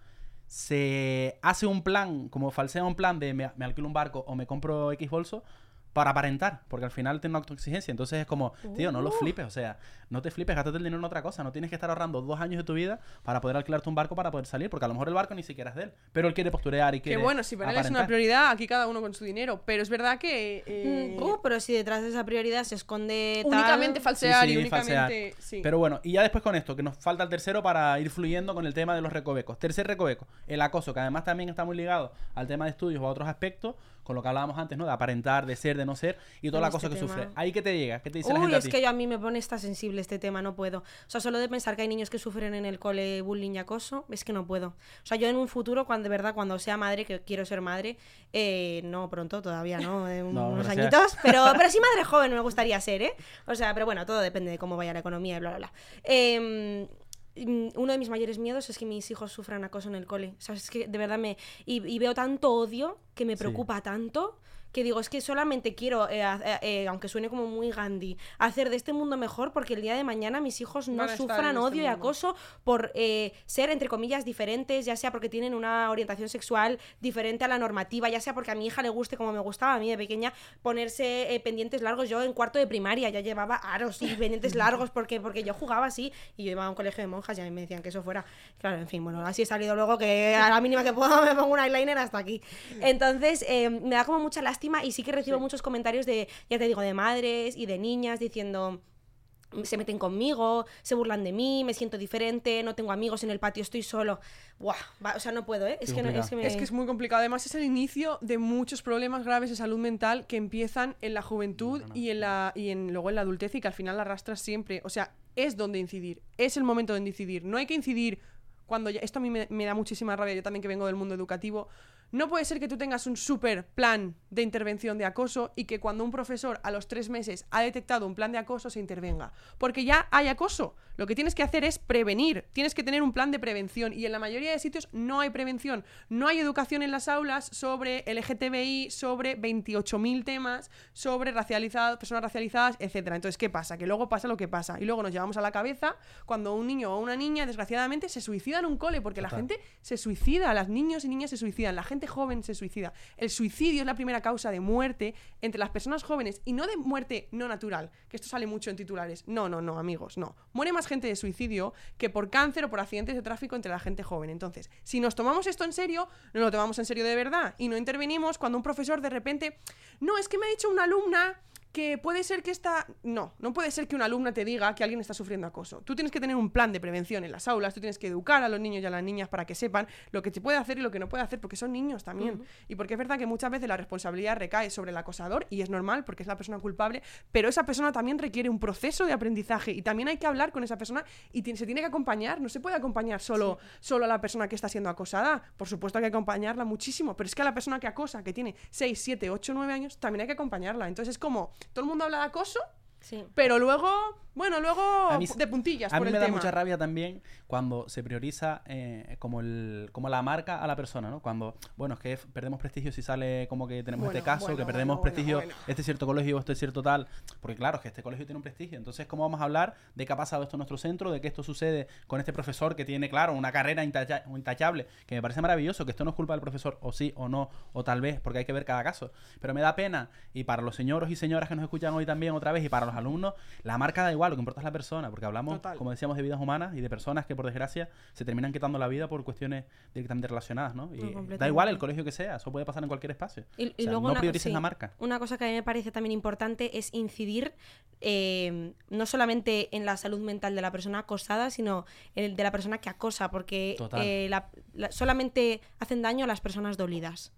se hace un plan, como falsea un plan de me, me alquilo un barco o me compro X bolso, para aparentar, porque al final tiene una autoexigencia. Entonces es como, tío, no lo flipes, o sea, no te flipes, gástate el dinero en otra cosa. No tienes que estar ahorrando dos años de tu vida para poder alquilarte un barco para poder salir, porque a lo mejor el barco ni siquiera es de él, pero él quiere posturear y que quiere. bueno, si para él es una aparentar. prioridad, aquí cada uno con su dinero, pero es verdad que... eh, Mm, uh, pero si detrás de esa prioridad se esconde tal- únicamente falsear Sí, y sí, únicamente... falsear. sí. Pero bueno, y ya después con esto, que nos falta el tercero para ir fluyendo con el tema de los recovecos. Tercer recoveco, el acoso, que además también está muy ligado al tema de estudios o a otros aspectos, con lo que hablábamos antes, ¿no? De aparentar, de ser, de no ser, y toda la este cosa que tema. sufre. Ahí que te llega, ¿qué te dice la Uy, gente a es ti? que yo a mí me pone esta sensible este tema, no puedo. O sea, solo de pensar que hay niños que sufren en el cole bullying y acoso, es que no puedo. O sea, yo en un futuro, cuando de verdad, cuando sea madre, que quiero ser madre, eh, no pronto, todavía no, de No, unos sea- añitos, pero, pero sí madre joven me gustaría ser, ¿eh? O sea, pero bueno, todo depende de cómo vaya la economía y bla, bla, bla. Mm, uno de mis mayores miedos es que mis hijos sufran acoso en el cole. ¿Sabes? Es que de verdad me... Y, y veo tanto odio que me Sí. preocupa tanto que digo, es que solamente quiero, eh, eh, eh, aunque suene como muy Gandhi, hacer de este mundo mejor porque el día de mañana mis hijos no Van sufran este odio y acoso por ser, entre comillas, diferentes, ya sea porque tienen una orientación sexual diferente a la normativa, ya sea porque a mi hija le guste como me gustaba a mí de pequeña ponerse pendientes largos. Yo en cuarto de primaria ya llevaba aros y pendientes largos porque, porque yo jugaba así y yo iba a un colegio de monjas y a mí me decían que eso fuera. Claro, en fin, bueno, así he salido luego que a la mínima que puedo me pongo un eyeliner hasta aquí. Entonces, eh, me da como mucha lástima y sí que recibo Sí. muchos comentarios de, ya te digo, de madres y de niñas diciendo se meten conmigo, se burlan de mí, me siento diferente, no tengo amigos en el patio, estoy solo. Buah, va- o sea, no puedo, ¿eh? Es que, no- es que me... Es que es muy complicado. Además, es el inicio de muchos problemas graves de salud mental que empiezan en la juventud No, no, y en la y en luego en la adultez y que al final la arrastras siempre. O sea, es donde incidir. Es el momento de incidir. No hay que incidir cuando ya. Esto a mí me, me da muchísima rabia. Yo también que vengo del mundo educativo. No puede ser que tú tengas un super plan de intervención de acoso y que cuando un profesor a los tres meses ha detectado un plan de acoso se intervenga. Porque ya hay acoso. Lo que tienes que hacer es prevenir. Tienes que tener un plan de prevención. Y en la mayoría de sitios no hay prevención. No hay educación en las aulas sobre LGTBI, sobre 28.000 temas, sobre racializadas, personas racializadas, etcétera. Entonces, ¿qué pasa? Que luego pasa lo que pasa. Y luego nos llevamos a la cabeza cuando un niño o una niña, desgraciadamente, se suicida en un cole. Porque la gente se suicida. Las niños y niñas se suicidan. La gente joven se suicida. El suicidio es la primera causa de muerte entre las personas jóvenes. Y no de muerte no natural. Que esto sale mucho en titulares. No, no, no, amigos, no. Muere más gente de suicidio que por cáncer o por accidentes de tráfico entre la gente joven. Entonces, si nos tomamos esto en serio, no lo tomamos en serio de verdad. Y no intervenimos cuando un profesor de repente. No, es que me ha dicho una alumna que puede ser que esta... No, no puede ser que una alumna te diga que alguien está sufriendo acoso. Tú tienes que tener un plan de prevención en las aulas, tú tienes que educar a los niños y a las niñas para que sepan lo que se puede hacer y lo que no puede hacer, porque son niños también. Y porque es verdad que muchas veces la responsabilidad recae sobre el acosador y es normal porque es la persona culpable, pero esa persona también requiere un proceso de aprendizaje y también hay que hablar con esa persona y se tiene que acompañar, no se puede acompañar solo, solo a la persona que está siendo acosada. Por supuesto hay que acompañarla muchísimo, pero es que a la persona que acosa, que tiene 6, 7, 8, 9 años, también hay que acompañarla. Entonces es como, todo el mundo habla de acoso, Sí. pero luego, bueno, luego mí- de puntillas A por mí el me da mucha rabia también cuando se prioriza eh, como, el, como la marca a la persona, ¿no? Cuando, bueno, es que perdemos prestigio si sale como que tenemos Bueno, este caso, bueno, que perdemos bueno, prestigio, este cierto colegio, este cierto tal. Porque claro, es que este colegio tiene un prestigio. Entonces, ¿cómo vamos a hablar de qué ha pasado esto en nuestro centro, de que esto sucede con este profesor que tiene, claro, una carrera intacha- intachable, que me parece maravilloso, que esto no es culpa del profesor, o sí, o no, o tal vez, porque hay que ver cada caso. Pero me da pena, y para los señoros y señoras que nos escuchan hoy también otra vez, y para los alumnos, la marca da igual, lo que importa es la persona, porque hablamos, Total. como decíamos, de vidas humanas y de personas que por desgracia se terminan quitando la vida por cuestiones directamente relacionadas, ¿no? Y No, da igual el colegio que sea, eso puede pasar en cualquier espacio. Y, O y sea, luego no una- priorices sí, la marca. Una cosa que a mí me parece también importante es incidir eh, no solamente en la salud mental de la persona acosada, sino el de la persona que acosa, porque eh, la- la- solamente hacen daño a las personas dolidas.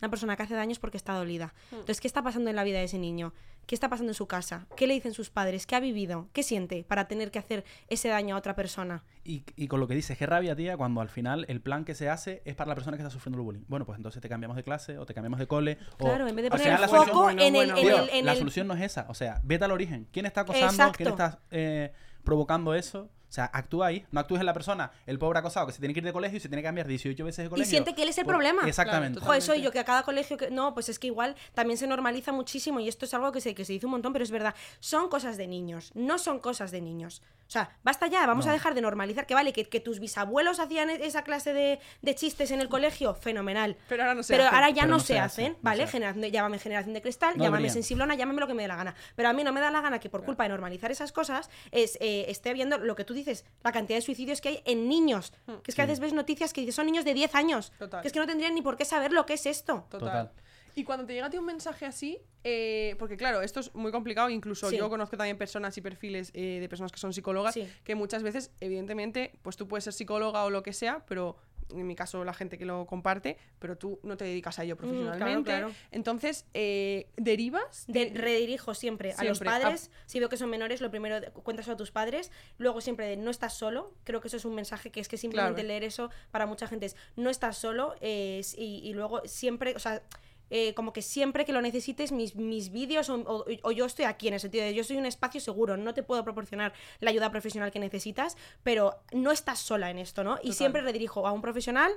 Una persona que hace daño es porque está dolida. Entonces, ¿qué está pasando en la vida de ese niño? ¿Qué está pasando en su casa? ¿Qué le dicen sus padres? ¿Qué ha vivido? ¿Qué siente para tener que hacer ese daño a otra persona? Y, y con lo que dices, qué rabia, tía, cuando al final el plan que se hace es para la persona que está sufriendo el bullying. Bueno, pues entonces te cambiamos de clase o te cambiamos de cole. o- Claro, en vez de poner el foco bueno, en el... bueno, en Tío, el- en la solución no es esa. O sea, vete al origen. ¿Quién está acosando? ¿Quién está eh, provocando eso? O sea, actúa ahí. No actúes en la persona, el pobre acosado que se tiene que ir de colegio y se tiene que cambiar 18 veces de Y colegio. siente que él es el Por- problema. Exactamente. Claro, Joder, soy yo que a cada colegio que. No, pues es que igual también se normaliza muchísimo y esto es algo que se, que se dice un montón, pero es verdad. Son cosas de niños, no son cosas de niños. O sea, basta ya, vamos No. a dejar de normalizar. Que vale, que, que tus bisabuelos hacían e- esa clase de, de chistes en el colegio, fenomenal. Pero ahora no se Pero ahora ya Pero no, no se, se hace, hacen, ¿vale? Generación de- llámame generación de cristal, No llámame deberían. sensiblona, llámame lo que me dé la gana. Pero a mí no me da la gana que por culpa de normalizar esas cosas es, eh, esté viendo lo que tú dices, la cantidad de suicidios que hay en niños. Que es que a veces ves noticias que son niños de 10 años. Total. Que es que no tendrían ni por qué saber lo que es esto. Total. Total. Y cuando te llega a ti un mensaje así, eh, porque claro, esto es muy complicado, incluso Sí. yo conozco también personas y perfiles eh, de personas que son psicólogas, Sí. que muchas veces, evidentemente, pues tú puedes ser psicóloga o lo que sea, pero en mi caso la gente que lo comparte, pero tú no te dedicas a ello profesionalmente. claro. Entonces, eh, derivas De- redirijo siempre, a los padres. Si veo que son menores, lo primero cuentas a tus padres. Luego siempre de no estás solo. Creo que eso es un mensaje que es que simplemente Claro. leer eso para mucha gente es no estás solo. eh, y, y luego siempre, o sea, eh, como que siempre que lo necesites, mis, mis vídeos o, o- o yo estoy aquí en el sentido de yo soy un espacio seguro, no te puedo proporcionar la ayuda profesional que necesitas, pero no estás sola en esto, ¿no? Y Total. siempre redirijo a un profesional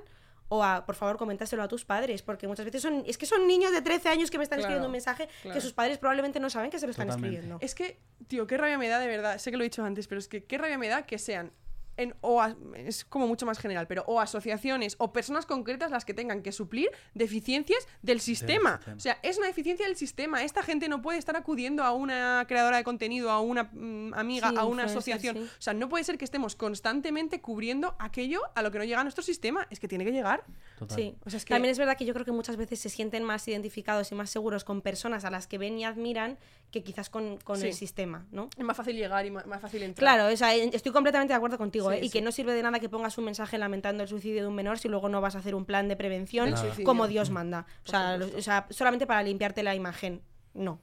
o a, por favor, coméntaselo a tus padres, porque muchas veces son, es que son niños de 13 años que me están Claro, escribiendo un mensaje claro. que sus padres probablemente no saben que se lo están Totalmente. escribiendo. Es que, tío, qué rabia me da de verdad. Sé que lo he dicho antes, pero es que qué rabia me da que sean. En, o a- es como mucho más general, pero o asociaciones o personas concretas las que tengan que suplir deficiencias del sistema. sistema. O sea, es una deficiencia del sistema. Esta gente no puede estar acudiendo a una creadora de contenido, a una mm, amiga, Sí, a una asociación. sí. O sea, no puede ser que estemos constantemente cubriendo aquello a lo que no llega a nuestro sistema. Es que tiene que llegar. Total. Sí, O sea, es que- también es verdad que yo creo que muchas veces se sienten más identificados y más seguros con personas a las que ven y admiran que quizás con, con Sí. el sistema, ¿no? Es más fácil llegar y más fácil entrar. Claro, o sea, estoy completamente de acuerdo contigo, Sí, ¿eh? Y que no sirve de nada que pongas un mensaje lamentando el suicidio de un menor si luego no vas a hacer un plan de prevención como Dios manda. O sea, o sea, solamente para limpiarte la imagen. No.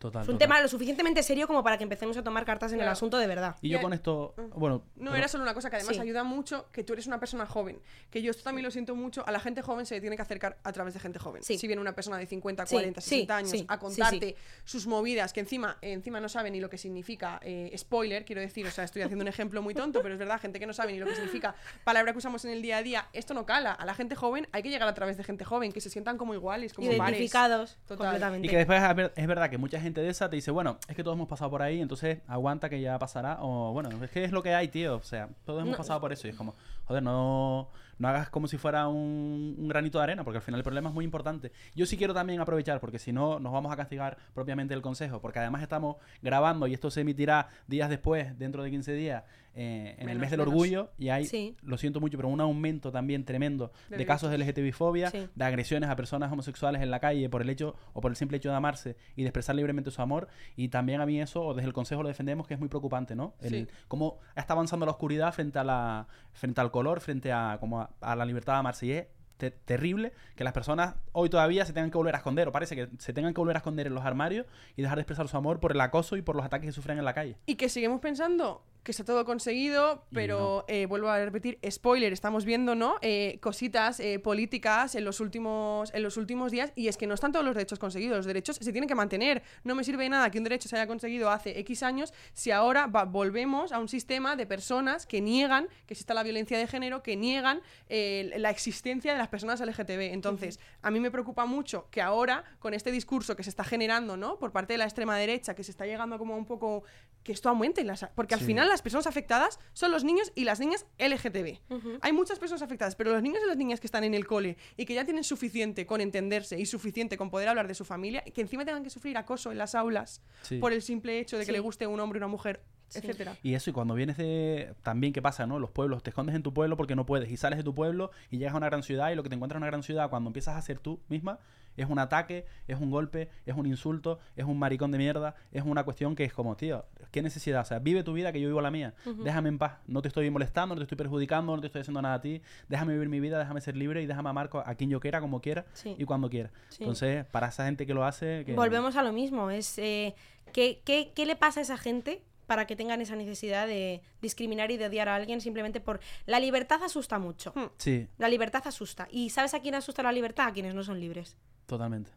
Total, Es un total. tema lo suficientemente serio como para que empecemos a tomar cartas en el asunto de verdad. Y yo con esto, bueno... No, pero- era solo una cosa que además Sí. ayuda mucho que tú eres una persona joven. Que yo esto también lo siento mucho. A la gente joven se le tiene que acercar a través de gente joven. Sí. Si viene una persona de 50, Sí, 40, sí, 60 años sí, a sí, contarte sus movidas, que encima, encima no sabe ni lo que significa eh, spoiler, quiero decir, o sea, estoy haciendo un ejemplo muy tonto, pero es verdad, gente que no sabe ni lo que significa palabra que usamos en el día a día, esto no cala. A la gente joven hay que llegar a través de gente joven, que se sientan como iguales, como pares. Identificados Total. completamente. Y que después es verdad que mucha gente de esa te dice, bueno, es que todos hemos pasado por ahí, entonces aguanta que ya pasará. O bueno, es que es lo que hay, tío. O sea, todos hemos No. pasado por eso. Y es como, joder, no, no hagas como si fuera un, un granito de arena, porque al final el problema es muy importante. Yo sí quiero también aprovechar, porque si no, nos vamos a castigar propiamente el consejo, porque además estamos grabando y esto se emitirá días después, dentro de 15 días, eh, en el mes del menos. orgullo, y hay, Sí. lo siento mucho, pero un aumento también tremendo De de, casos de LGTBI-fobia, Sí. de agresiones a personas homosexuales en la calle por el hecho o por el simple hecho de amarse y de expresar libremente su amor. Y también a mí eso, o desde el Consejo lo defendemos, que es muy preocupante, ¿no? El, Sí. Cómo está avanzando la oscuridad frente a la frente al color, frente a, como a, a la libertad de amarse. Te- terrible que las personas hoy todavía se tengan que volver a esconder, o parece que se tengan que volver a esconder en los armarios y dejar de expresar su amor por el acoso y por los ataques que sufren en la calle. Y que seguimos pensando que está todo conseguido, pero eh, vuelvo a repetir, spoiler, estamos viendo, ¿no? Eh, cositas eh, políticas en los, últimos, en los últimos días y es que no están todos los derechos conseguidos, los derechos se tienen que mantener. No me sirve de nada que un derecho se haya conseguido hace X años si ahora va- volvemos a un sistema de personas que niegan que exista la violencia de género, que niegan la existencia de las personas LGTB. Entonces, a mí me preocupa mucho que ahora, con este discurso que se está generando, ¿no? Por parte de la extrema derecha, que se está llegando como un poco... que esto aumente, las, porque al Sí. final las personas afectadas son los niños y las niñas LGTB. Hay muchas personas afectadas, pero los niños y las niñas que están en el cole y que ya tienen suficiente con entenderse y suficiente con poder hablar de su familia, y que encima tengan que sufrir acoso en las aulas Sí. por el simple hecho de que Sí. le guste un hombre, una mujer, Sí. etcétera. Y eso, y cuando vienes de. También, ¿qué pasa, no? Los pueblos, te escondes en tu pueblo porque no puedes. Y sales de tu pueblo y llegas a una gran ciudad. Y lo que te encuentras en una gran ciudad, cuando empiezas a ser tú misma, es un ataque, es un golpe, es un insulto, es un maricón de mierda. Es una cuestión que es como, tío, ¿qué necesidad? O sea, vive tu vida que yo vivo la mía. Déjame en paz. No te estoy molestando, no te estoy perjudicando, no te estoy haciendo nada a ti. Déjame vivir mi vida, déjame ser libre y déjame amar a quien yo quiera, como quiera Sí. y cuando quiera. Sí. Entonces, para esa gente que lo hace. Que... Volvemos a lo mismo. Es eh, ¿qué, qué, qué le pasa a esa gente para que tengan esa necesidad de discriminar y de odiar a alguien simplemente por... La libertad asusta mucho. Hmm. Sí, La libertad asusta. ¿Y sabes a quién asusta la libertad? A quienes no son libres. totalmente.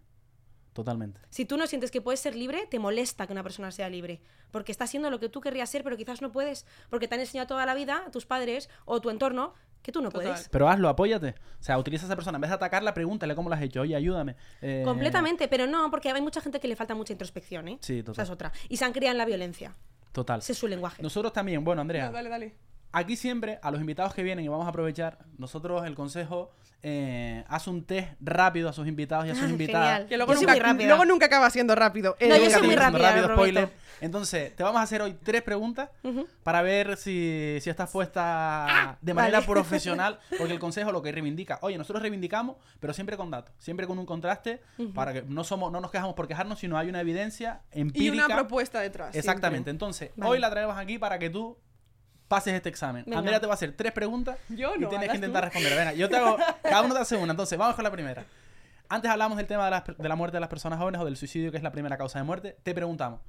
Totalmente. Si tú no sientes que puedes ser libre, te molesta que una persona sea libre. Porque está siendo lo que tú querrías ser, pero quizás no puedes. Porque te han enseñado toda la vida, tus padres o tu entorno, que tú no Total. puedes. Pero hazlo, apóyate. O sea, utiliza a esa persona. En vez de atacarla, pregúntale cómo lo has hecho. Oye, ayúdame. Eh, Completamente, pero no, porque hay mucha gente que le falta mucha introspección, ¿eh? Sí, Esa total. es otra. Y se han criado en la violencia. Total. Ese es su lenguaje. Nosotros también, bueno, Andrea, No, dale, dale. Aquí siempre a los invitados que vienen y vamos a aprovechar, nosotros el consejo eh, hace un test rápido a sus invitados y a sus Ay, invitadas. genial. Que luego Yo soy nunca, muy rápida. luego nunca acaba siendo rápido. No, yo soy muy rápida, prometo. spoiler. Entonces, te vamos a hacer hoy tres preguntas para ver si, si estás puesta de manera Ah, vale. profesional, porque el consejo lo que reivindica, oye, nosotros reivindicamos, pero siempre con datos, siempre con un contraste, para que no somos, no nos quejamos por quejarnos, sino hay una evidencia Y empírica. una propuesta detrás. Exactamente. siempre. Entonces, Vale. hoy la traemos aquí para que tú pases este examen. Venga. Andrea te va a hacer tres preguntas Yo y no, tienes hazlas que intentar tú. responder. Venga, yo te hago, cada uno te hace una. Entonces, vamos con la primera. Antes hablamos del tema de la, de la muerte de las personas jóvenes o del suicidio, que es la primera causa de muerte. Te preguntamos,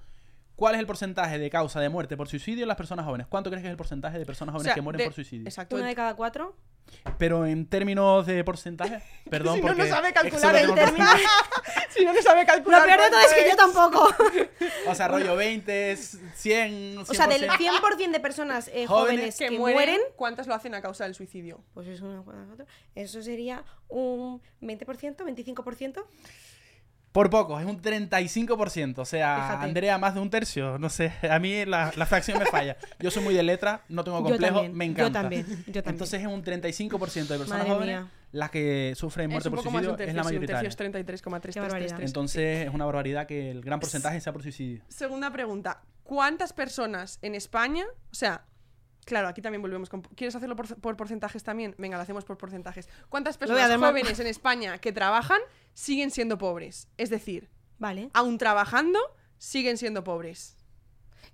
¿cuál es el porcentaje de causa de muerte por suicidio en las personas jóvenes? ¿Cuánto crees que es el porcentaje de personas O jóvenes sea, que mueren de- por suicidio? Exacto. Una de cada cuatro. Pero en términos de porcentaje, perdón, Si no, no porque sabe calcular el término. si no le sabe calcular. Lo peor de todo es que yo tampoco. O sea, rollo 20, 100, 100%. O sea, del 100% de personas eh, Jóvenes jóvenes que, que mueren, mueren, ¿cuántas lo hacen a causa del suicidio? pues es una, cuatro, eso sería un 20%, 25%. Por poco, es un 35%. O sea, Fíjate. Andrea, más de un tercio. No sé, a mí la, la fracción me falla. Yo soy muy de letra, no tengo complejo, también, me yo encanta. también, yo también. Entonces es un 35% de personas Madre jóvenes mía. las que sufren muerte por suicidio, tercio, es la sí, un tercio mayoritaria. es 33,333. Qué barbaridad. Entonces es una barbaridad que el gran porcentaje sea por suicidio. Segunda pregunta. ¿Cuántas personas en España, o sea, claro, aquí también volvemos con... ¿Quieres hacerlo por, por porcentajes también? Venga, lo hacemos por porcentajes. ¿Cuántas personas jóvenes en España que trabajan siguen siendo pobres? Es decir, Vale. aún trabajando, siguen siendo pobres.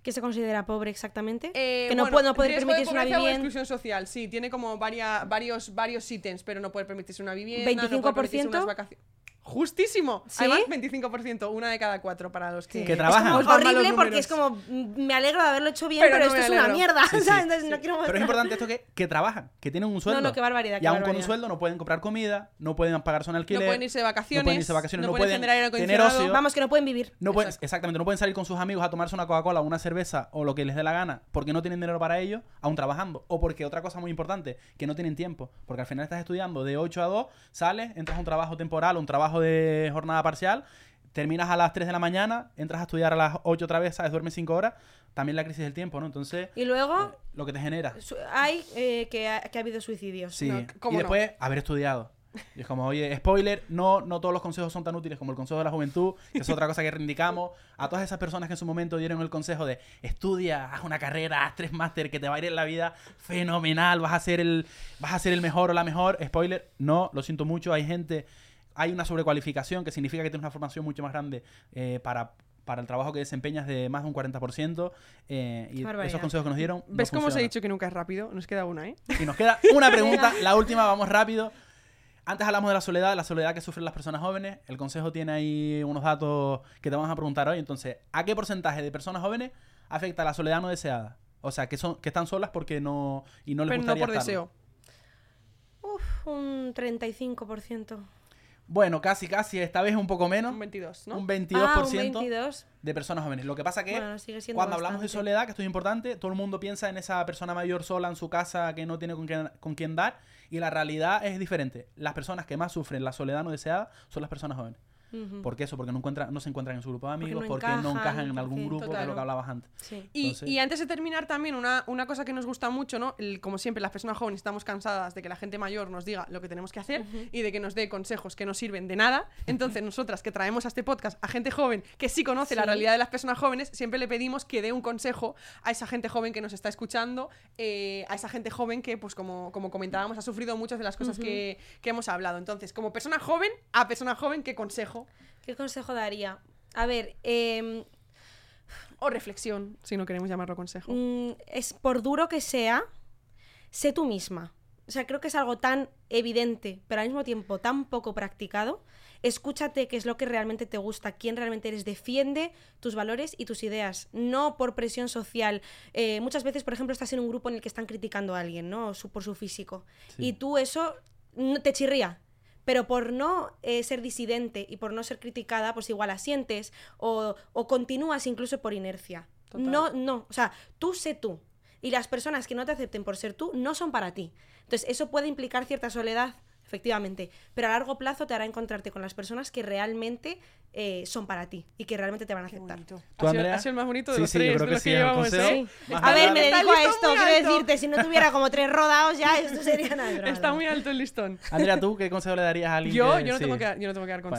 ¿Qué se considera pobre exactamente? Eh, que no bueno, puede no riesgo permitirse una o vivienda. exclusión social, sí, tiene como varia- varios, varios ítems, pero no puede permitirse una vivienda, no puede permitirse unas 25%. vacaciones. Justísimo. ¿Sí? Además, 25%, una de cada cuatro para los que... Trabajan. horrible porque es como, mm, me alegro de haberlo hecho bien, Pero pero, no me esto es una mierda. Sí, sí, ¿sabes? Entonces no quiero Pero es importante esto que, que trabajan, que tienen un sueldo. No, no, qué barbaridad, Y qué aún con un sueldo no pueden comprar comida, no pueden pagar su alquiler. No pueden irse de vacaciones, No pueden irse de vacaciones, no no, pueden tener ocio. Vamos, que no pueden vivir. No pueden, exactamente, no pueden salir con sus amigos a tomarse una Coca-Cola, una cerveza o lo que les dé la gana porque no tienen dinero para ello, aún trabajando. O porque otra cosa muy importante, que no tienen tiempo. Porque al final estás estudiando de 8 a 2, sales, entras a un trabajo temporal, un trabajo de jornada parcial, terminas a las 3 de la mañana, entras a estudiar a las 8 otra vez, ¿sabes? Duermes 5 horas. También la crisis del tiempo, ¿no? Entonces, Y luego eh, lo que te genera. hay eh, que, ha, que ha habido suicidios. Sí. No, ¿cómo y no? después, haber estudiado. Y es como, oye, spoiler, no, no todos los consejos son tan útiles como el consejo de la juventud, que es otra cosa que reivindicamos. A todas esas personas que en su momento dieron el consejo de estudia, haz una carrera, haz tres máster, que te va a ir en la vida fenomenal, vas a ser el, vas a ser el mejor o la mejor. Spoiler, no, lo siento mucho, hay gente, hay una sobrecualificación que significa que tienes una formación mucho más grande eh, para para el trabajo que desempeñas de más de un 40% eh, y barbaridad. esos consejos que nos dieron. no ¿Ves cómo os he dicho que nunca es rápido? Nos queda una, ¿eh? Y nos queda una pregunta, la última, vamos rápido. Antes hablamos de la soledad, la soledad que sufren las personas jóvenes. El consejo tiene ahí unos datos que te vamos a preguntar hoy. Entonces, ¿a qué porcentaje de personas jóvenes afecta la soledad no deseada? O sea, que son que están solas porque no y no les Pero no gustaría por estarlo. deseo. Uf, un 35%. Bueno, casi casi, esta vez un poco menos. Un 22, ¿no? Un 22% Ah, un 22. de personas jóvenes. Lo que pasa que Bueno, cuando hablamos de soledad, que esto es importante, todo el mundo piensa en esa persona mayor sola en su casa que no tiene con quién, con quién dar y la realidad es diferente. Las personas que más sufren la soledad no deseada son las personas jóvenes. Ujú. ¿Por qué eso? Porque no, encuentran, no se encuentran en su grupo de Porque amigos, no porque no encajan, en algún grupo, que es lo que hablabas antes. Sí. Y, Entonces- y antes de terminar también, una, una cosa que nos gusta mucho, ¿no? El- como siempre, las personas jóvenes estamos cansadas de que la gente mayor nos diga lo que tenemos que hacer y de que nos dé consejos que no sirven de nada. Entonces, nosotras que traemos a este podcast a gente joven que sí conoce la realidad de las personas jóvenes, siempre le pedimos que dé un consejo a esa gente joven que nos está escuchando, eh, a esa gente joven que, pues como, como comentábamos, ha sufrido muchas de las cosas que, que hemos hablado. Entonces, como persona joven, a persona joven, ¿qué consejo? ¿Qué consejo daría? A ver, em, O reflexión, si no queremos llamarlo consejo. mm, es por duro que sea, sé tú misma. O sea, creo que es algo tan evidente, pero al mismo tiempo tan poco practicado. Escúchate qué es lo que realmente te gusta, quién realmente eres. Defiende tus valores y tus ideas, no por presión social. Eh, muchas veces, por ejemplo, estás en un grupo en el que están criticando a alguien, ¿no? Su- por su físico. Sí. Y tú eso te chirría. Pero por no eh, ser disidente y por no ser criticada, pues igual asientes o, o continúas incluso por inercia. Total. No, no. O sea, tú sé tú. Y las personas que no te acepten por ser tú no son para ti. Entonces, eso puede implicar cierta soledad, efectivamente. Pero a largo plazo te hará encontrarte con las personas que realmente eh, son para ti y que realmente te van a aceptar. ¿Tú, Ha sido, Andrea? ha sido el más bonito de Sí, los sí, yo tres, creo de que los sí, que el llevamos, consejo. ¿eh? Más A ver, me dedico a esto, quiero decirte, si no tuviera como tres rodados ya, esto sería nada. Está muy alto el listón. Andrea, ¿tú qué consejo le darías a alguien? Yo, que- yo, no sí, tengo que, dar- yo no tengo que dar Bueno.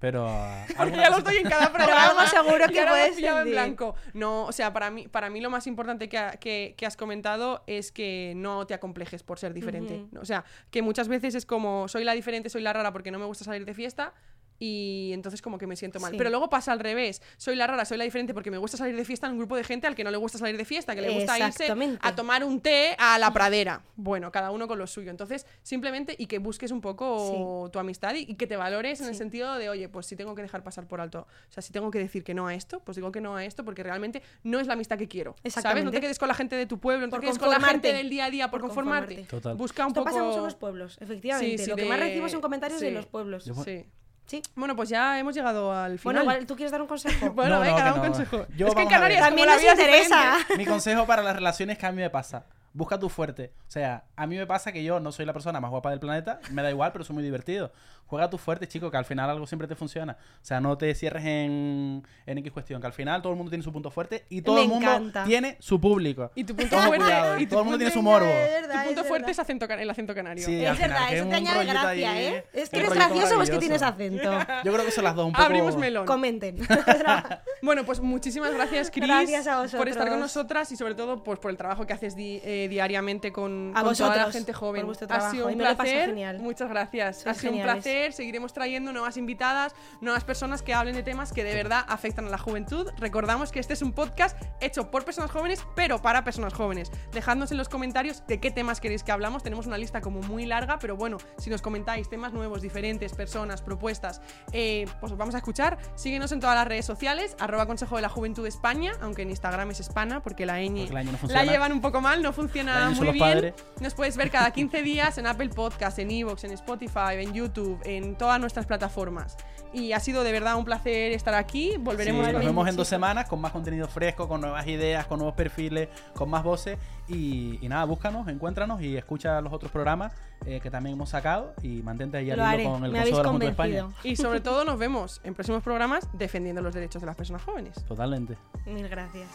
Pero. ah, Porque ¿alguna ya los cosita? doy en cada Pero programa. seguro que puedes en blanco. No, o sea, para mí, para mí lo más importante que, ha- que, que has comentado es que no te acomplejes por ser diferente. O sea, que muchas veces es como soy la diferente, soy la rara porque no me gusta salir de fiesta. Y entonces como que me siento mal. Sí. Pero luego pasa al revés. Soy la rara, soy la diferente porque me gusta salir de fiesta en un grupo de gente al que no le gusta salir de fiesta, que le gusta irse a tomar un té a la pradera. Bueno, cada uno con lo suyo. Entonces, simplemente y que busques un poco tu amistad y, y que te valores en el sentido de, oye, pues si tengo que dejar pasar por alto, o sea, si tengo que decir que no a esto, pues digo que no a esto porque realmente no es la amistad que quiero. ¿Sabes? No te quedes con la gente de tu pueblo, no te quedes con la gente del día a día por, Por conformarte. conformarte. Total. Busca un Esto poco pasa mucho en los pueblos, efectivamente. Sí, sí, Lo que de- más recibimos son comentarios de los pueblos. Yo- Sí. Sí. Bueno, pues ya hemos llegado al Bueno, final. igual, ¿tú quieres dar un consejo? Bueno, No, venga, da un no. consejo. Yo, es que en vamos a ver. Canarias También nos interesa. Mi consejo para las relaciones que a mí me pasa. Busca tu fuerte. O sea, a mí me pasa que yo no soy la persona más guapa del planeta, me da igual, pero soy muy divertido. Juega tu fuerte, chico, que al final algo siempre te funciona. O sea, no te cierres en, en X cuestión, que al final todo el mundo tiene su punto fuerte y todo Me el mundo encanta. tiene su público. Y tu punto Ojo, fuerte. cuidado, y tu todo el mundo punto- tiene su morbo. Tu punto fuerte es acento, el acento canario. Sí, al Es final, verdad, que eso es te un añade rollito gracia, ahí, ¿eh? Es que un eres rollito gracioso o es que tienes maravilloso. acento. Yo creo que son las dos un poco. Abrimos melón. Comenten. Bueno, pues muchísimas gracias, Cris, Gracias a por estar vosotros. con nosotras y sobre todo pues, por el trabajo que haces di- eh, diariamente con, A con toda la vosotros, gente joven. por vuestro ha trabajo, sido un me lo placer. genial. Muchas gracias. Sois ha sido un geniales. placer. Seguiremos trayendo nuevas invitadas, nuevas personas que hablen de temas que de verdad afectan a la juventud. Recordamos que este es un podcast hecho por personas jóvenes, pero para personas jóvenes. Dejadnos en los comentarios de qué temas queréis que hablamos. Tenemos una lista como muy larga, pero bueno, si nos comentáis temas nuevos, diferentes, personas, propuestas, eh, pues os vamos a escuchar. Síguenos en todas las redes sociales, arroba Consejo de la Juventud España, aunque en Instagram es Hispana, porque la ñ, Porque la no llevan un poco mal, no funciona muy bien. padres. Nos puedes ver cada 15 días en Apple Podcast, en Evox, en Spotify, en YouTube, en todas nuestras plataformas. Y ha sido de verdad un placer estar aquí. Volveremos Sí, nos vemos en dos semanas con más contenido fresco, con nuevas ideas, con nuevos perfiles, con más voces. Y, y nada, búscanos, encuéntranos y escucha los otros programas eh, que también hemos sacado y mantente ahí al hilo con el Consejo de la Juventud de España. Y sobre todo nos vemos en próximos programas defendiendo los derechos de las personas jóvenes. Totalmente. Mil gracias.